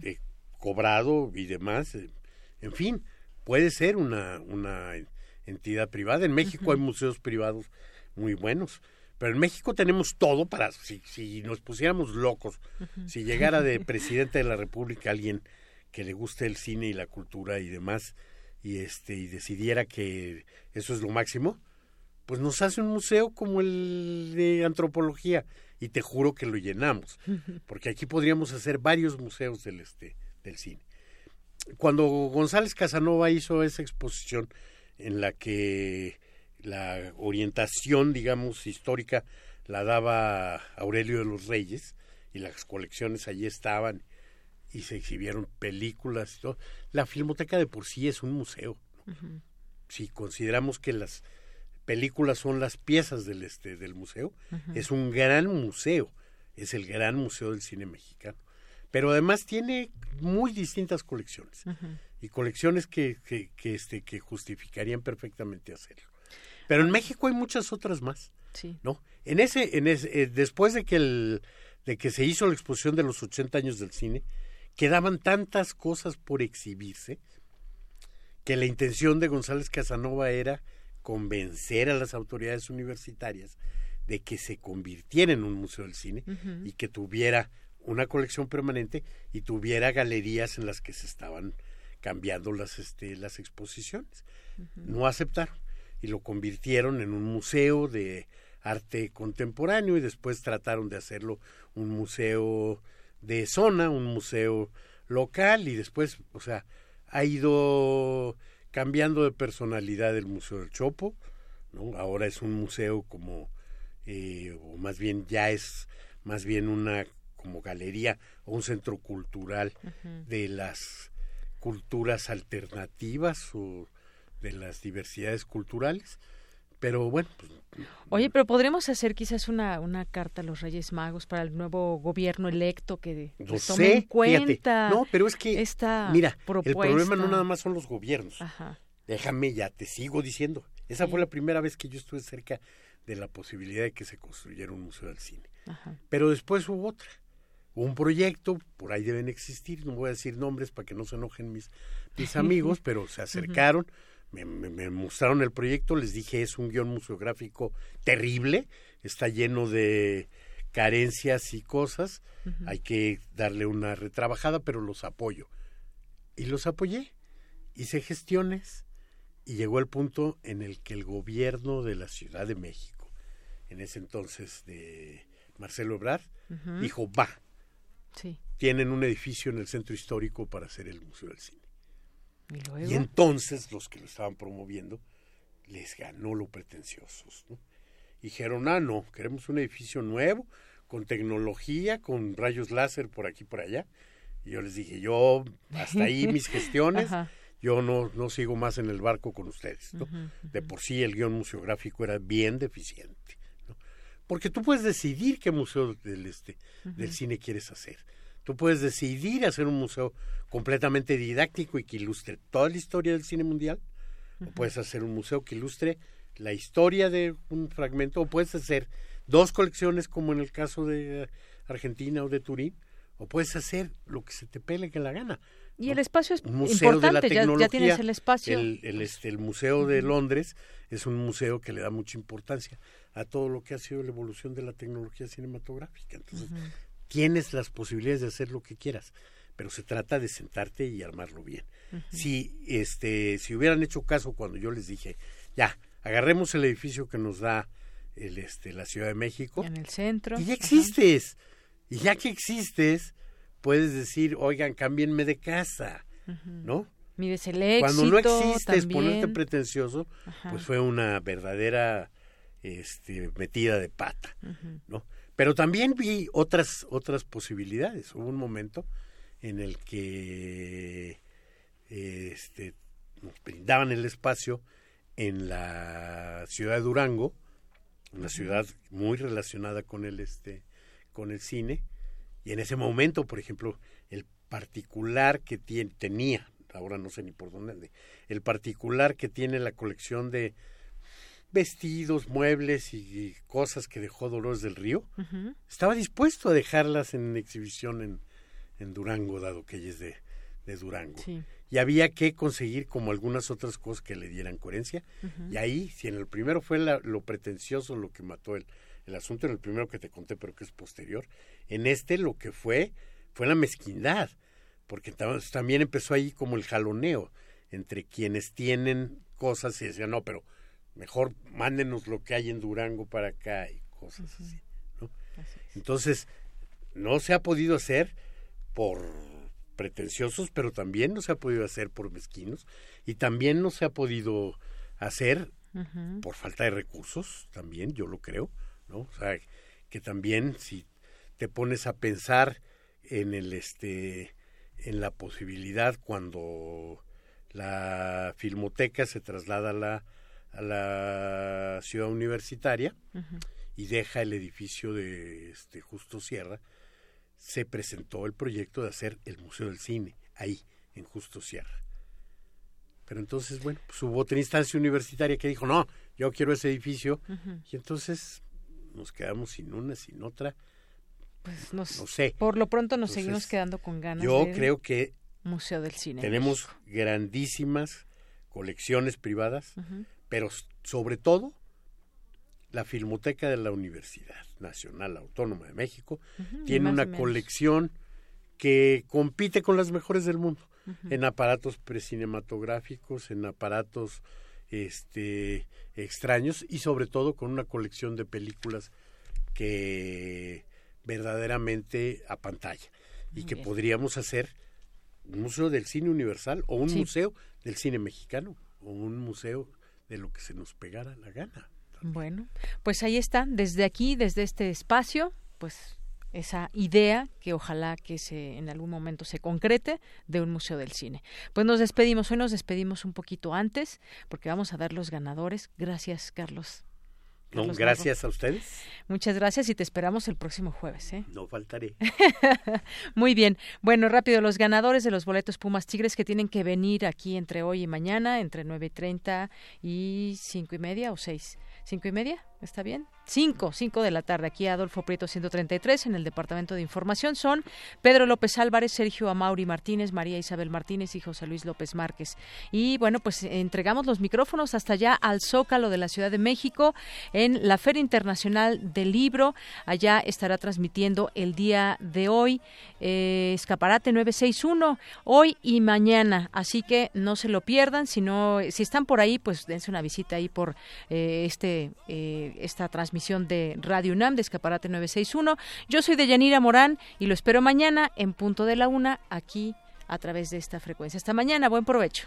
eh, cobrado y demás. eh, en fin, puede ser una, una entidad privada. En México hay museos privados muy buenos. Pero en México tenemos todo para, si, si nos pusiéramos locos, si llegara de presidente de la República alguien que le guste el cine y la cultura y demás, y este, y decidiera que eso es lo máximo, pues nos hace un museo como el de antropología, y te juro que lo llenamos, porque aquí podríamos hacer varios museos del este, del cine. Cuando González Casanova hizo esa exposición en la que la orientación, digamos, histórica la daba Aurelio de los Reyes y las colecciones allí estaban y se exhibieron películas y todo. La Filmoteca de por sí es un museo. Si consideramos que las películas son las piezas del este del museo, es un gran museo, es el gran museo del cine mexicano. Pero además tiene muy distintas colecciones y colecciones que, que, que, este, que justificarían perfectamente hacerlo. Pero en México hay muchas otras más. Sí. ¿no? En ese, en ese, eh, después de que, el, de que se hizo la exposición de los 80 años del cine, quedaban tantas cosas por exhibirse que la intención de González Casanova era convencer a las autoridades universitarias de que se convirtiera en un museo del cine y que tuviera una colección permanente y tuviera galerías en las que se estaban cambiando las, este, las exposiciones. No aceptaron y lo convirtieron en un museo de arte contemporáneo y después trataron de hacerlo un museo de zona, un museo local y después, o sea, ha ido cambiando de personalidad el Museo del Chopo, ¿no? Ahora es un museo como, eh, o más bien ya es más bien una como galería o un centro cultural de las culturas alternativas o de las diversidades culturales. Pero bueno, pues, Oye, pero podremos hacer quizás una, una carta a los Reyes Magos para el nuevo gobierno electo que no pues, sé, tome en cuenta. No, pero es que esta mira, propuesta. el problema no nada más son los gobiernos. Ajá. Déjame ya te sigo diciendo. Esa Sí. fue la primera vez que yo estuve cerca de la posibilidad de que se construyera un museo del cine. Ajá. Pero después hubo otra. Hubo un proyecto, por ahí deben existir, no voy a decir nombres para que no se enojen mis, mis amigos, pero se acercaron, me, me- me mostraron el proyecto, les dije es un guion museográfico terrible, está lleno de carencias y cosas, hay que darle una retrabajada, pero los apoyo. Y los apoyé, hice gestiones y llegó el punto en el que el gobierno de la Ciudad de México, en ese entonces de Marcelo Ebrard, dijo, va, Sí. tienen un edificio en el centro histórico para hacer el Museo del Cine. Y luego. Y entonces los que lo estaban promoviendo les ganó lo pretenciosos. ¿no? Dijeron, ah, no, queremos un edificio nuevo, con tecnología, con rayos láser por aquí y por allá. Y yo les dije, yo, hasta ahí mis gestiones, yo no, no sigo más en el barco con ustedes. ¿no? De por sí el guion museográfico era bien deficiente. ¿no? Porque tú puedes decidir qué museo del, este, del cine quieres hacer. Tú puedes decidir hacer un museo completamente didáctico y que ilustre toda la historia del cine mundial, o puedes hacer un museo que ilustre la historia de un fragmento, o puedes hacer dos colecciones como en el caso de Argentina o de Turín, o puedes hacer lo que se te pele que la gana. Y el espacio es Un museo de la importante, ya, tienes el espacio. El, el, este, el Museo de. Londres es un museo que le da mucha importancia a todo lo que ha sido la evolución de la tecnología cinematográfica. Entonces. Tienes las posibilidades de hacer lo que quieras, pero se trata de sentarte y armarlo bien. Si este si hubieran hecho caso cuando yo les dije, ya, agarremos el edificio que nos da el este la Ciudad de México En el centro. y ya existes. Y ya que existes, puedes decir, "Oigan, cámbienme de casa." ¿No? Mides el éxito. Cuando no existes, también. ponerte pretencioso, Ajá. pues fue una verdadera este, metida de pata. ¿no? Pero también vi otras otras posibilidades. Hubo un momento en el que este, nos brindaban el espacio en la ciudad de Durango, una ciudad muy relacionada con el este con el cine y en ese momento, por ejemplo, el particular que tiene, tenía, ahora no sé ni por dónde, el particular que tiene la colección de vestidos, muebles y, cosas que dejó Dolores del Río, estaba dispuesto a dejarlas en exhibición en, en Durango, dado que ella es de, de Durango. Sí. Y había que conseguir como algunas otras cosas que le dieran coherencia. Y ahí, si en el primero fue la- lo pretencioso lo que mató el, el asunto, en el primero que te conté, pero que es posterior, en este lo que fue fue la mezquindad, porque tam- también empezó ahí como el jaloneo entre quienes tienen cosas y decían, no, pero mejor mándenos lo que hay en Durango para acá y cosas así. ¿no? Entonces, no se ha podido hacer por pretenciosos, pero también no se ha podido hacer por mezquinos y también no se ha podido hacer por falta de recursos, también yo lo creo, ¿no? O sea, que también si te pones a pensar en el este en la posibilidad cuando la filmoteca se traslada a la, a la ciudad universitaria y deja el edificio de este, Justo Sierra, se presentó el proyecto de hacer el Museo del Cine ahí, en Justo Sierra. Pero entonces, bueno, pues hubo otra instancia universitaria que dijo, no, yo quiero ese edificio. Y entonces nos quedamos sin una, sin otra. Pues no sé. Por lo pronto nos seguimos quedando con ganas. Yo creo que Museo del Cine. Tenemos grandísimas colecciones privadas, pero sobre todo la Filmoteca de la Universidad Nacional Autónoma de México tiene una colección que compite con las mejores del mundo en aparatos precinematográficos, en aparatos este extraños y sobre todo con una colección de películas que verdaderamente a pantalla y que podríamos hacer un museo del cine universal o un museo del cine mexicano o un museo de lo que se nos pegara la gana. Bueno, pues ahí está, desde aquí, desde este espacio, pues esa idea que ojalá que se en algún momento se concrete de un museo del cine. Pues nos despedimos, hoy nos despedimos un poquito antes porque vamos a dar los ganadores. Gracias, Carlos. Gracias a ustedes. Muchas gracias y te esperamos el próximo jueves. ¿eh? No faltaré. Muy bien. Bueno, rápido, los ganadores de los boletos Pumas Tigres que tienen que venir aquí entre hoy y mañana, entre nueve y treinta y cinco y media o seis. ¿Cinco y media? ¿Está bien? 5, 5 de la tarde, aquí Adolfo Prieto 133 en el Departamento de Información son Pedro López Álvarez, Sergio Amauri Martínez, María Isabel Martínez y José Luis López Márquez. Y bueno, pues entregamos los micrófonos hasta allá al Zócalo de la Ciudad de México en la Feria Internacional del Libro. Allá estará transmitiendo el día de hoy eh, Escaparate 961, hoy y mañana. Así que no se lo pierdan, si, si están por ahí, pues dense una visita ahí por eh, este... Eh, esta transmisión de Radio UNAM de Escaparate 961. Yo soy de Yanira Morán y lo espero mañana en punto de la una aquí a través de esta frecuencia. Hasta mañana, buen provecho.